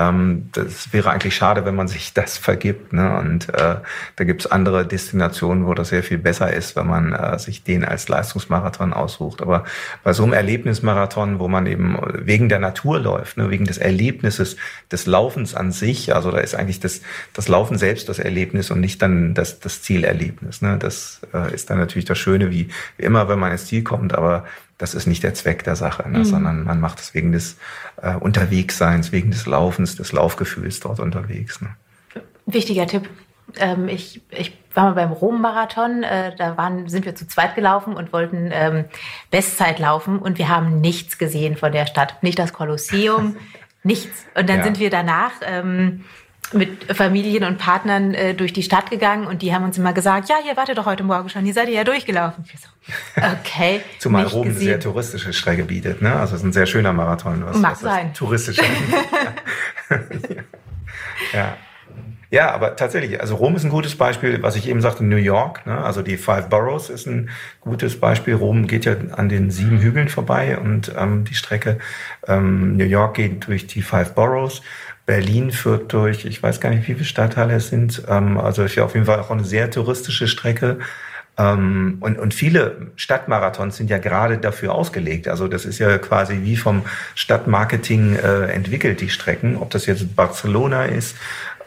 Ähm, das wäre eigentlich schade, wenn man sich das vergibt. Ne? Und äh, da gibt's andere Destinationen, wo das sehr viel besser ist, wenn man äh, sich den als Leistungsmarathon aussucht. Aber bei so einem Erlebnismarathon, wo man eben wegen der Natur läuft, ne, wegen des Erlebnisses des Laufens an sich, also da ist eigentlich das, das Laufen selbst das Erlebnis und nicht dann das, das Zielerlebnis. Ne? Das äh, ist dann natürlich das Schöne, wie, wie immer, wenn man ins Ziel kommt, aber das ist nicht der Zweck der Sache, ne? Mhm. sondern man macht es wegen des äh, Unterwegsseins, wegen des Laufens, des Laufgefühls dort unterwegs. Ne? Wichtiger Tipp. Ähm, ich, ich war mal beim Rom-Marathon, äh, da waren, sind wir zu zweit gelaufen und wollten ähm, Bestzeit laufen und wir haben nichts gesehen von der Stadt. Nicht das Kolosseum, nichts. Und dann ja. sind wir danach ähm, mit Familien und Partnern äh, durch die Stadt gegangen und die haben uns immer gesagt, ja, ihr wartet doch heute Morgen schon, ihr seid ja durchgelaufen. So, okay. Zumal Rom gesehen. eine sehr touristische Strecke bietet, ne? Also es ist ein sehr schöner Marathon. Was, Mag was sein. Touristisch. ja. Ja, aber tatsächlich, also Rom ist ein gutes Beispiel, was ich eben sagte, New York, ne? also die Five Boroughs ist ein gutes Beispiel. Rom geht ja an den sieben Hügeln vorbei und ähm, die Strecke ähm, New York geht durch die Five Boroughs. Berlin führt durch, ich weiß gar nicht, wie viele Stadtteile es sind, ähm, also ist ja auf jeden Fall auch eine sehr touristische Strecke. Ähm, und, und viele Stadtmarathons sind ja gerade dafür ausgelegt. Also das ist ja quasi wie vom Stadtmarketing äh, entwickelt, die Strecken. Ob das jetzt Barcelona ist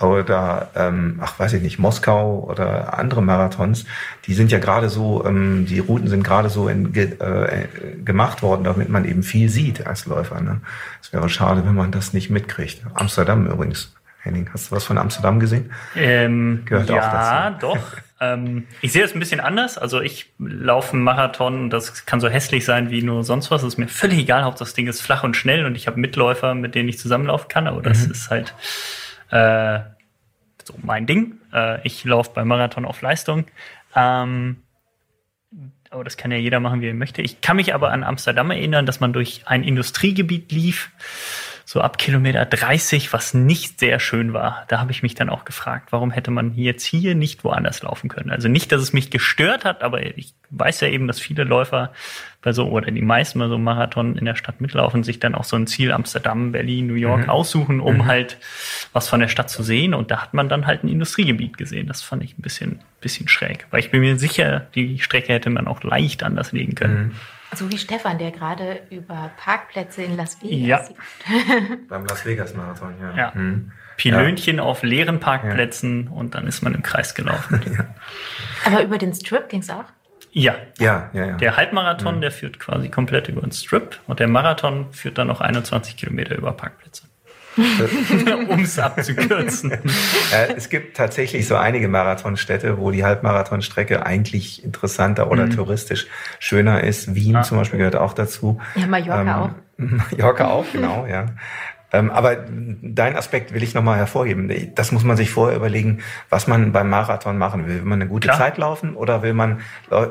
oder, ähm, ach weiß ich nicht, Moskau oder andere Marathons, die sind ja gerade so, ähm, die Routen sind gerade so in, äh, gemacht worden, damit man eben viel sieht als Läufer. Ne? Es wäre schade, wenn man das nicht mitkriegt. Amsterdam übrigens. Henning, hast du was von Amsterdam gesehen? Ähm, Gehört ja, auch dazu. doch. ähm, ich sehe das ein bisschen anders. Also ich laufe einen Marathon, das kann so hässlich sein wie nur sonst was. Das ist mir völlig egal, Hauptsache das Ding ist flach und schnell und ich habe Mitläufer, mit denen ich zusammenlaufen kann. Aber das mhm. ist halt äh, so mein Ding. Äh, ich laufe beim Marathon auf Leistung. Ähm, aber das kann ja jeder machen, wie er möchte. Ich kann mich aber an Amsterdam erinnern, dass man durch ein Industriegebiet lief so ab Kilometer 30, was nicht sehr schön war. Da habe ich mich dann auch gefragt, warum hätte man jetzt hier nicht woanders laufen können? Also nicht, dass es mich gestört hat, aber ich weiß ja eben, dass viele Läufer bei so, oder die meisten bei so einem Marathon in der Stadt mitlaufen, sich dann auch so ein Ziel Amsterdam, Berlin, New York mhm. aussuchen, um mhm. halt was von der Stadt zu sehen. Und da hat man dann halt ein Industriegebiet gesehen. Das fand ich ein bisschen, bisschen schräg. Weil ich bin mir sicher, die Strecke hätte man auch leicht anders legen können. Mhm. So wie Stefan, der gerade über Parkplätze in Las Vegas ja. sieht. Beim Las Vegas Marathon, ja. ja. Mhm. Pilönchen ja. auf leeren Parkplätzen ja. und dann ist man im Kreis gelaufen. ja. Aber über den Strip ging es auch? Ja. Ja, ja, ja. Der Halbmarathon, mhm. der führt quasi komplett über den Strip und der Marathon führt dann noch 21 Kilometer über Parkplätze. um es abzukürzen. Äh, es gibt tatsächlich so einige Marathonstädte, wo die Halbmarathonstrecke eigentlich interessanter oder mhm. touristisch schöner ist. Wien ah. zum Beispiel gehört auch dazu. Ja, Mallorca ähm, auch. Mallorca auch, genau, ja. Ähm, aber dein Aspekt will ich nochmal hervorheben. Das muss man sich vorher überlegen, was man beim Marathon machen will. Will man eine gute Klar. Zeit laufen oder will man,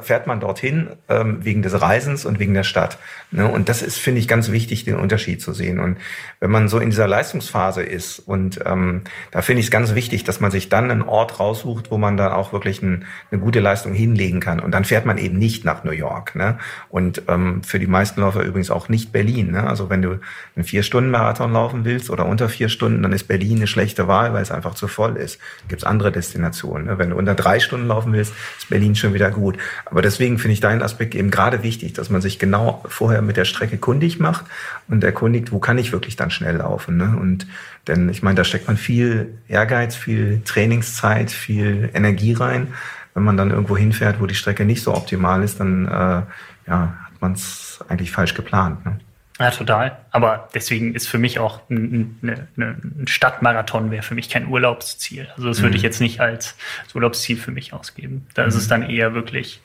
fährt man dorthin ähm, wegen des Reisens und wegen der Stadt? Ne? Und das ist, finde ich, ganz wichtig, den Unterschied zu sehen. Und wenn man so in dieser Leistungsphase ist und ähm, da finde ich es ganz wichtig, dass man sich dann einen Ort raussucht, wo man dann auch wirklich ein, eine gute Leistung hinlegen kann. Und dann fährt man eben nicht nach New York. Ne? Und ähm, für die meisten Läufer übrigens auch nicht Berlin. Ne? Also wenn du einen Vier-Stunden-Marathon laufst, laufen willst oder unter vier Stunden, dann ist Berlin eine schlechte Wahl, weil es einfach zu voll ist. Gibt es andere Destinationen. Ne? Wenn du unter drei Stunden laufen willst, ist Berlin schon wieder gut. Aber deswegen finde ich deinen Aspekt eben gerade wichtig, dass man sich genau vorher mit der Strecke kundig macht und erkundigt, wo kann ich wirklich dann schnell laufen. Ne? Und denn ich meine, da steckt man viel Ehrgeiz, viel Trainingszeit, viel Energie rein. Wenn man dann irgendwo hinfährt, wo die Strecke nicht so optimal ist, dann äh, ja, hat man es eigentlich falsch geplant. Ne? Ja, total. Aber deswegen ist für mich auch ein, eine, ein Stadtmarathon wäre für mich kein Urlaubsziel. Also das mhm. würde ich mhm. jetzt nicht als, als Urlaubsziel für mich ausgeben. Da mhm. ist es mhm. dann eher wirklich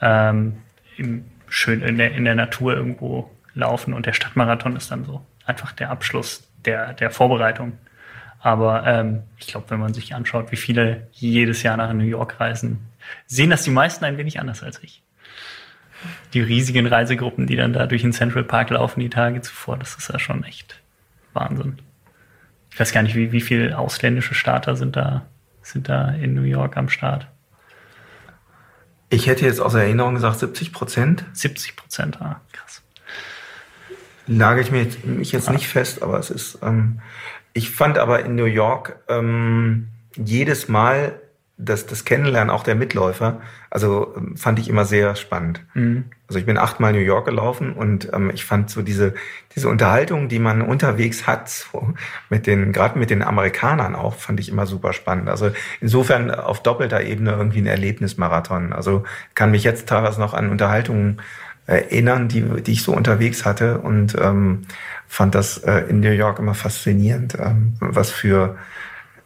ähm, im, schön in der, in der Natur irgendwo laufen und der Stadtmarathon ist dann so einfach der Abschluss der, der Vorbereitung. Aber ähm, ich glaube, wenn man sich anschaut, wie viele jedes Jahr nach New York reisen, sehen das die meisten ein wenig anders als ich die riesigen Reisegruppen, die dann da durch den Central Park laufen die Tage zuvor, das ist ja schon echt Wahnsinn. Ich weiß gar nicht, wie, wie viele ausländische Starter sind da, sind da in New York am Start. Ich hätte jetzt aus Erinnerung gesagt 70 Prozent. 70 Prozent, ah, krass. Lage ich mich, mich jetzt ja. nicht fest, aber es ist. Ähm, ich fand aber in New York ähm, jedes Mal das, das Kennenlernen auch der Mitläufer, also ähm, fand ich immer sehr spannend. Mhm. Also ich bin achtmal New York gelaufen und ähm, ich fand so diese, diese Unterhaltung, die man unterwegs hat, so mit den, gerade mit den Amerikanern auch, fand ich immer super spannend. Also insofern auf doppelter Ebene irgendwie ein Erlebnismarathon. Also kann mich jetzt teilweise noch an Unterhaltungen erinnern, die, die ich so unterwegs hatte und ähm, fand das äh, in New York immer faszinierend, ähm, was für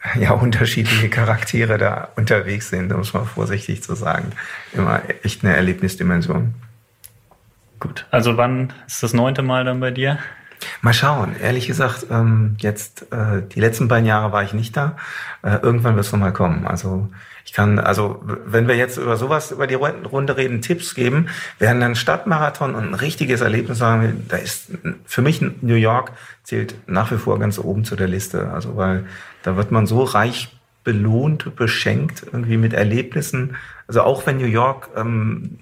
ja, unterschiedliche Charaktere da unterwegs sind, um es mal vorsichtig zu sagen. Immer echt eine Erlebnisdimension. Gut, also wann ist das neunte Mal dann bei dir? Mal schauen. Ehrlich gesagt, ähm, jetzt äh, die letzten beiden Jahre war ich nicht da. Äh, irgendwann wird es nochmal kommen. Also ich kann, also wenn wir jetzt über sowas, über die Runde reden, Tipps geben, während ein Stadtmarathon und ein richtiges Erlebnis sagen, da ist für mich New York zählt nach wie vor ganz oben zu der Liste. Also weil da wird man so reich belohnt, beschenkt irgendwie mit Erlebnissen. Also auch wenn New York ähm,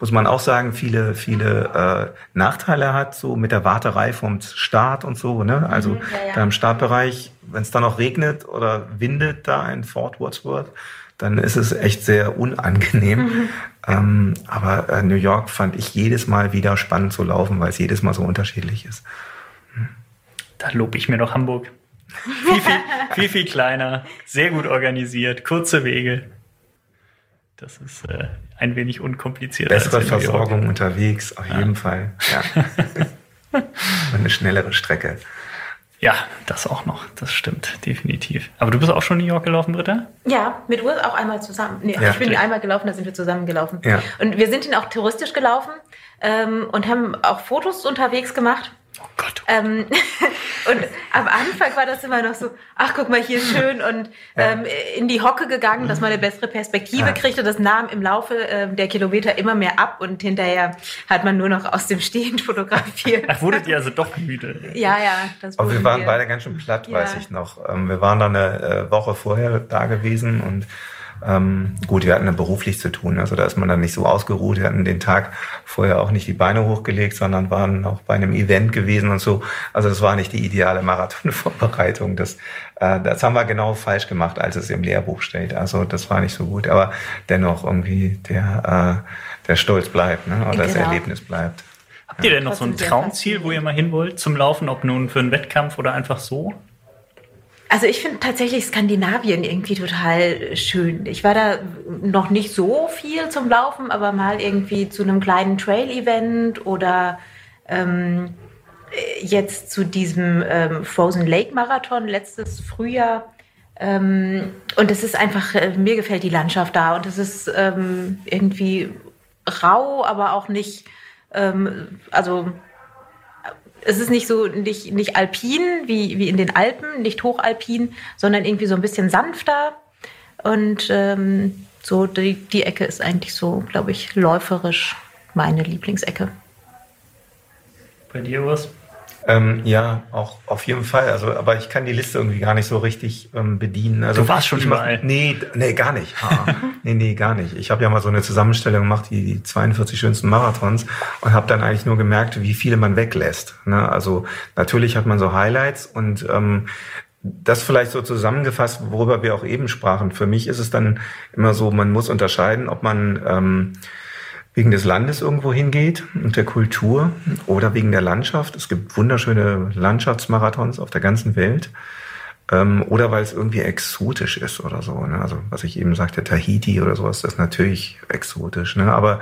muss man auch sagen, viele, viele äh, Nachteile hat, so mit der Warterei vom Start und so. Ne? Also mhm, ja, ja. da im Startbereich, wenn es dann noch regnet oder windet da in Fort Wordsworth, dann ist es echt sehr unangenehm. Mhm. Ähm, aber äh, New York fand ich jedes Mal wieder spannend zu laufen, weil es jedes Mal so unterschiedlich ist. Da lobe ich mir doch Hamburg. Viel, viel, viel, viel kleiner, sehr gut organisiert, kurze Wege. Das ist äh, ein wenig unkomplizierter. Bessere Versorgung unterwegs, auf ja. jeden Fall. Ja. Und eine schnellere Strecke. Ja, das auch noch. Das stimmt, definitiv. Aber du bist auch schon New York gelaufen, Britta? Ja, mit Urs auch einmal zusammen. Nee, ja, ich bin einmal gelaufen, da sind wir zusammen gelaufen. Ja. Und wir sind ihn auch touristisch gelaufen ähm, und haben auch Fotos unterwegs gemacht. Oh Gott, Ähm, und am Anfang war das immer noch so, ach guck mal, hier ist schön und ähm, in die Hocke gegangen, dass man eine bessere Perspektive Ja. kriegt und das nahm im Laufe ähm, der Kilometer immer mehr ab und hinterher hat man nur noch aus dem Stehen fotografiert. Ach, wurdet ihr also doch müde? Ja, ja, das Aber wir waren beide ganz schön platt, Ja. weiß ich noch. Ähm, wir waren dann eine äh, Woche vorher da gewesen und ähm, gut, wir hatten dann beruflich zu tun. Also da ist man dann nicht so ausgeruht. Wir hatten den Tag vorher auch nicht die Beine hochgelegt, sondern waren auch bei einem Event gewesen und so. Also das war nicht die ideale Marathonvorbereitung. Das, äh, das haben wir genau falsch gemacht, als es im Lehrbuch steht. Also das war nicht so gut. Aber dennoch irgendwie der, äh, der Stolz bleibt ne? oder das Genau. Erlebnis bleibt. Habt ihr denn noch so ein Traumziel, wo ihr mal hin wollt zum Laufen, ob nun für einen Wettkampf oder einfach so? Also ich finde tatsächlich Skandinavien irgendwie total schön. Ich war da noch nicht so viel zum Laufen, aber mal irgendwie zu einem kleinen Trail-Event oder ähm, jetzt zu diesem ähm, Frozen Lake Marathon letztes Frühjahr. Ähm, und es ist einfach, äh, mir gefällt die Landschaft da und es ist ähm, irgendwie rau, aber auch nicht, ähm, also es ist nicht so, nicht, nicht alpin wie, wie in den Alpen, nicht hochalpin, sondern irgendwie so ein bisschen sanfter. Und ähm, so die, die Ecke ist eigentlich so, glaube ich, läuferisch meine Lieblingsecke. Bei dir was? Ähm, ja, auch auf jeden Fall. Also, aber ich kann die Liste irgendwie gar nicht so richtig ähm, bedienen. Also, Du warst schon ich mach- überall. Nee, nee, gar nicht. Ah, nee, nee, gar nicht. Ich habe ja mal so eine Zusammenstellung gemacht, die, die 42 schönsten Marathons und habe dann eigentlich nur gemerkt, wie viele man weglässt. Ne? Also natürlich hat man so Highlights und ähm, das vielleicht so zusammengefasst, worüber wir auch eben sprachen. Für mich ist es dann immer so, man muss unterscheiden, ob man ähm, wegen des Landes irgendwo hingeht und der Kultur oder wegen der Landschaft. Es gibt wunderschöne Landschaftsmarathons auf der ganzen Welt. Ähm, oder weil es irgendwie exotisch ist oder so. Ne? Also was ich eben sagte, Tahiti oder sowas, das ist natürlich exotisch. Ne? Aber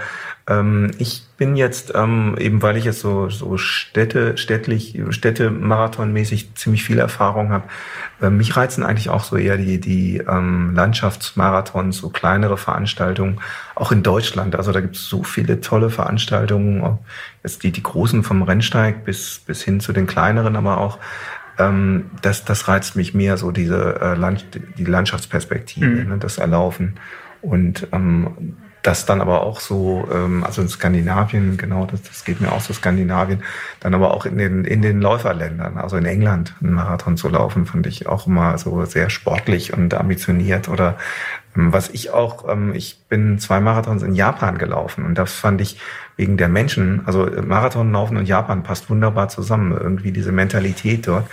ähm, ich bin jetzt, ähm, eben weil ich jetzt so, so Städte, städtlich, Städte-Marathonmäßig ziemlich viel Erfahrung habe, äh, mich reizen eigentlich auch so eher die, die ähm, Landschaftsmarathons, so kleinere Veranstaltungen, auch in Deutschland. Also da gibt es so viele tolle Veranstaltungen, jetzt die, die großen vom Rennsteig bis, bis hin zu den kleineren, aber auch ähm, das, das reizt mich mehr, so diese äh, Land, die Landschaftsperspektive, Mhm. ne, das Erlaufen. Und ähm, das dann aber auch so, ähm, also in Skandinavien, genau, das, das geht mir auch so Skandinavien, dann aber auch in den, in den Läuferländern, also in England einen Marathon zu laufen, fand ich auch immer so sehr sportlich und ambitioniert. Oder was ich auch, ähm, ich bin zwei Marathons in Japan gelaufen und das fand ich wegen der Menschen, also äh, Marathonlaufen und Japan passt wunderbar zusammen, irgendwie diese Mentalität dort.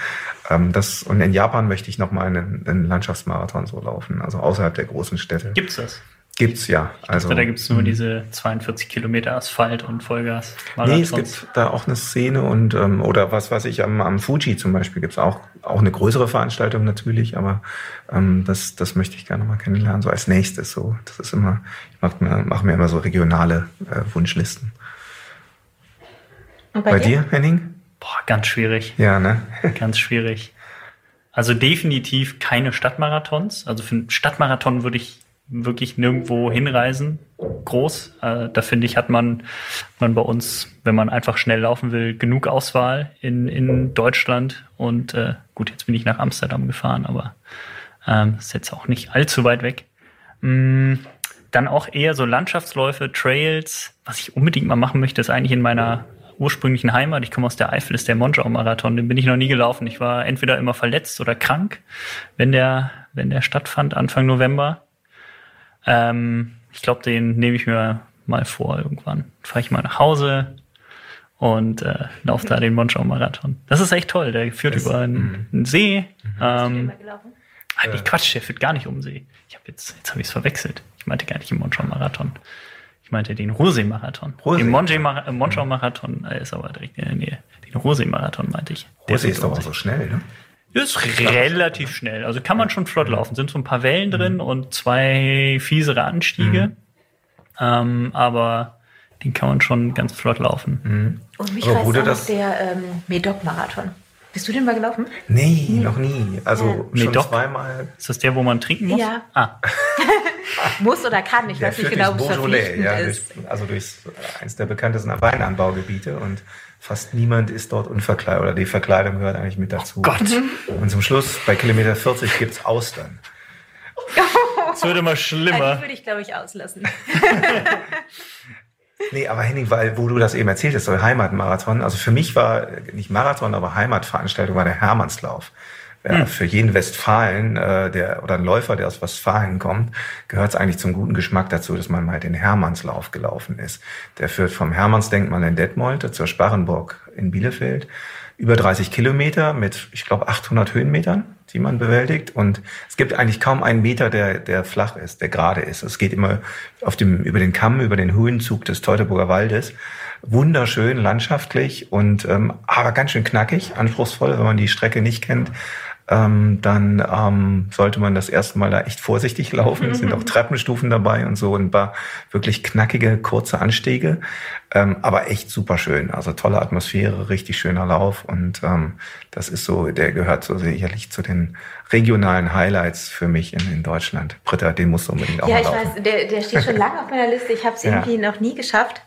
Ähm, das, und in Japan möchte ich nochmal einen, einen Landschaftsmarathon so laufen, also außerhalb der großen Städte. Gibt's das? Gibt's ja. Also, Also da gibt's nur mh. diese 42 Kilometer Asphalt und Vollgas. Nee, es Marathons. gibt da auch eine Szene und ähm, oder was weiß ich, am, am Fuji zum Beispiel gibt's auch, auch eine größere Veranstaltung natürlich, aber ähm, das, das möchte ich gerne mal kennenlernen, so als nächstes. So, das ist immer, ich mache mir, mach mir immer so regionale äh, Wunschlisten. Und Bei, dir, Henning? Boah, ganz schwierig. Ja, ne? Ganz schwierig. Also definitiv keine Stadtmarathons. Also für einen Stadtmarathon würde ich wirklich nirgendwo hinreisen. Groß. Äh, da finde ich, hat man, man bei uns, wenn man einfach schnell laufen will, genug Auswahl in, in Deutschland. Und äh, gut, jetzt bin ich nach Amsterdam gefahren, aber ähm, ist jetzt auch nicht allzu weit weg. Mm, dann auch eher so Landschaftsläufe, Trails. Was ich unbedingt mal machen möchte, ist eigentlich in meiner ursprünglichen Heimat. Ich komme aus der Eifel, ist der Monschau-Marathon. Den bin ich noch nie gelaufen. Ich war entweder immer verletzt oder krank, wenn der, wenn der stattfand, Anfang November. Ähm, ich glaube, den nehme ich mir mal vor irgendwann. Fahre ich mal nach Hause und äh, laufe da den Monschau-Marathon. Das ist echt toll. Der führt Das- über einen, einen See. Ähm, gelaufen? Ah, nee, Quatsch, der führt gar nicht um See. Ich habe jetzt, jetzt habe ich es verwechselt. Ich meinte gar nicht den Monschau-Marathon. Ich meinte den Rosee-Marathon. Rosee. Den Monschau- äh, Monschau-Marathon äh, ist aber direkt in der Nähe. Den Rosee-Marathon meinte ich. Der Rosé ist um doch auch See. so schnell, ne? Ist relativ schnell. Also kann man schon flott laufen. Sind so ein paar Wellen drin und zwei fiesere Anstiege. Ähm, aber den kann man schon ganz flott laufen. Und mich reizt auch das- der ähm, Medoc-Marathon. Bist du den mal gelaufen? Nee, noch nie. Also Ja. Nee, schon doch. zweimal. Ist das der, wo man trinken muss? Ja. Ah, Muss oder kann, ich Der weiß nicht genau, ob durchs es ja, ist. durch, also durch eines der bekanntesten Weinanbaugebiete und fast niemand ist dort unverkleidet oder die Verkleidung gehört eigentlich mit dazu. Gott. Und zum Schluss bei Kilometer 40 gibt's Austern. es wird immer Also, schlimmer. die würde ich, glaube ich, auslassen. Nee, aber Henning, weil, wo du das eben erzählt hast, so Heimatmarathon, also für mich war nicht Marathon, aber Heimatveranstaltung war der Hermannslauf. Ja, Für jeden Westfalen, äh, der oder ein Läufer, der aus Westfalen kommt, gehört es eigentlich zum guten Geschmack dazu, dass man mal den Hermannslauf gelaufen ist. Der führt vom Hermannsdenkmal in Detmold zur Sparrenburg in Bielefeld. Über 30 Kilometer mit, ich glaube, 800 Höhenmetern, die man bewältigt. Und es gibt eigentlich kaum einen Meter, der, der flach ist, der gerade ist. Es geht immer auf dem, über den Kamm, über den Höhenzug des Teutoburger Waldes. Wunderschön, landschaftlich und ähm, aber ganz schön knackig, anspruchsvoll, wenn man die Strecke nicht kennt. Ähm, dann ähm, sollte man das erste Mal da echt vorsichtig laufen. Es sind auch Treppenstufen dabei und so und ein paar wirklich knackige, kurze Anstiege. Ähm, aber echt super schön. Also tolle Atmosphäre, richtig schöner Lauf. Und ähm, das ist so, der gehört so sicherlich zu den regionalen Highlights für mich in, in Deutschland. Britta, den musst du unbedingt auch Ja, ich laufen. weiß, der, der steht schon lange auf meiner Liste. Ich habe es Ja. irgendwie noch nie geschafft.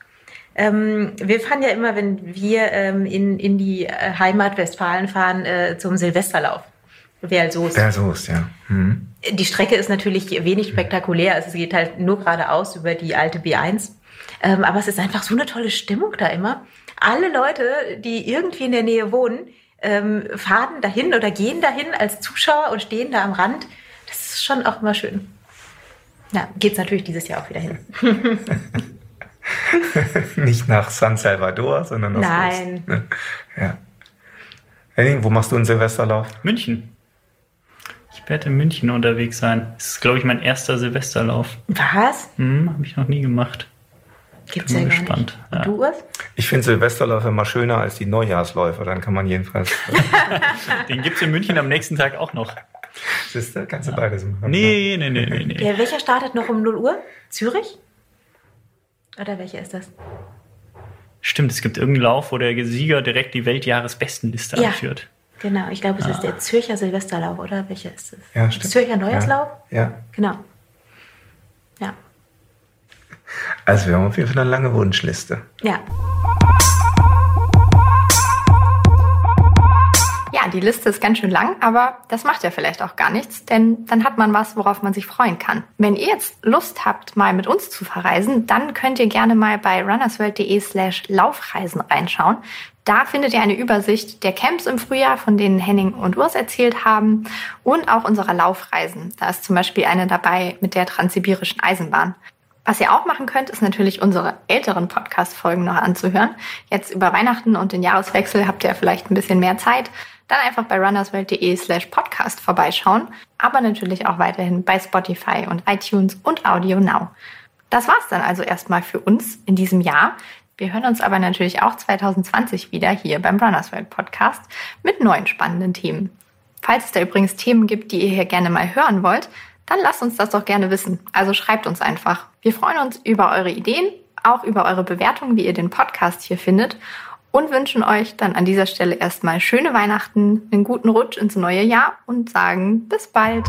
Ähm, wir fahren ja immer, wenn wir ähm, in, in die äh, Heimat Westfalen fahren, äh, zum Silvesterlauf. Wer so ist. Ja, so ist ja. Hm. Die Strecke ist natürlich wenig spektakulär. Also es geht halt nur geradeaus über die alte B1. Ähm, aber es ist einfach so eine tolle Stimmung da immer. Alle Leute, die irgendwie in der Nähe wohnen, ähm, fahren dahin oder gehen dahin als Zuschauer und stehen da am Rand. Das ist schon auch immer schön. Ja, geht's natürlich dieses Jahr auch wieder hin. Nicht nach San Salvador, sondern nach Nein. Ost, ne? Ja. Henning, wo machst du einen Silvesterlauf? München. Ich werde in München unterwegs sein. Das ist, glaube ich, mein erster Silvesterlauf. Was? Hm, habe ich noch nie gemacht. Gibt's Bin ja gespannt, ja. Du, Urs? Ich finde Silvesterläufe immer schöner als die Neujahrsläufe. Dann kann man jedenfalls. Den gibt es in München am nächsten Tag auch noch. Siehst du, kannst du beides machen. Nee, nee, nee, nee, nee. Ja, welcher startet noch um 0 Uhr? Zürich? Oder welcher ist das? Stimmt, es gibt irgendeinen Lauf, wo der Sieger direkt die Weltjahresbestenliste Ja. anführt. Genau, ich glaube, es ist der Zürcher Silvesterlauf, oder? Welcher ist es? Ja, stimmt. Zürcher Neujahrslauf? Ja. ja. Genau. Ja. Also, wir haben auf jeden Fall eine lange Wunschliste. Ja. Ja, die Liste ist ganz schön lang, aber das macht ja vielleicht auch gar nichts, denn dann hat man was, worauf man sich freuen kann. Wenn ihr jetzt Lust habt, mal mit uns zu verreisen, dann könnt ihr gerne mal bei runnersworld.de slash Laufreisen reinschauen. Da findet ihr eine Übersicht der Camps im Frühjahr, von denen Henning und Urs erzählt haben und auch unserer Laufreisen. Da ist zum Beispiel eine dabei mit der Transsibirischen Eisenbahn. Was ihr auch machen könnt, ist natürlich unsere älteren Podcast-Folgen noch anzuhören. Jetzt über Weihnachten und den Jahreswechsel habt ihr vielleicht ein bisschen mehr Zeit. Dann einfach bei runnersworld.de slash podcast vorbeischauen. Aber natürlich auch weiterhin bei Spotify und iTunes und Audio Now. Das war's dann also erstmal für uns in diesem Jahr. Wir hören uns aber natürlich auch 2020 wieder hier beim Runners World Podcast mit neuen spannenden Themen. Falls es da übrigens Themen gibt, die ihr hier gerne mal hören wollt, dann lasst uns das doch gerne wissen. Also schreibt uns einfach. Wir freuen uns über eure Ideen, auch über eure Bewertung, wie ihr den Podcast hier findet und wünschen euch dann an dieser Stelle erstmal schöne Weihnachten, einen guten Rutsch ins neue Jahr und sagen bis bald.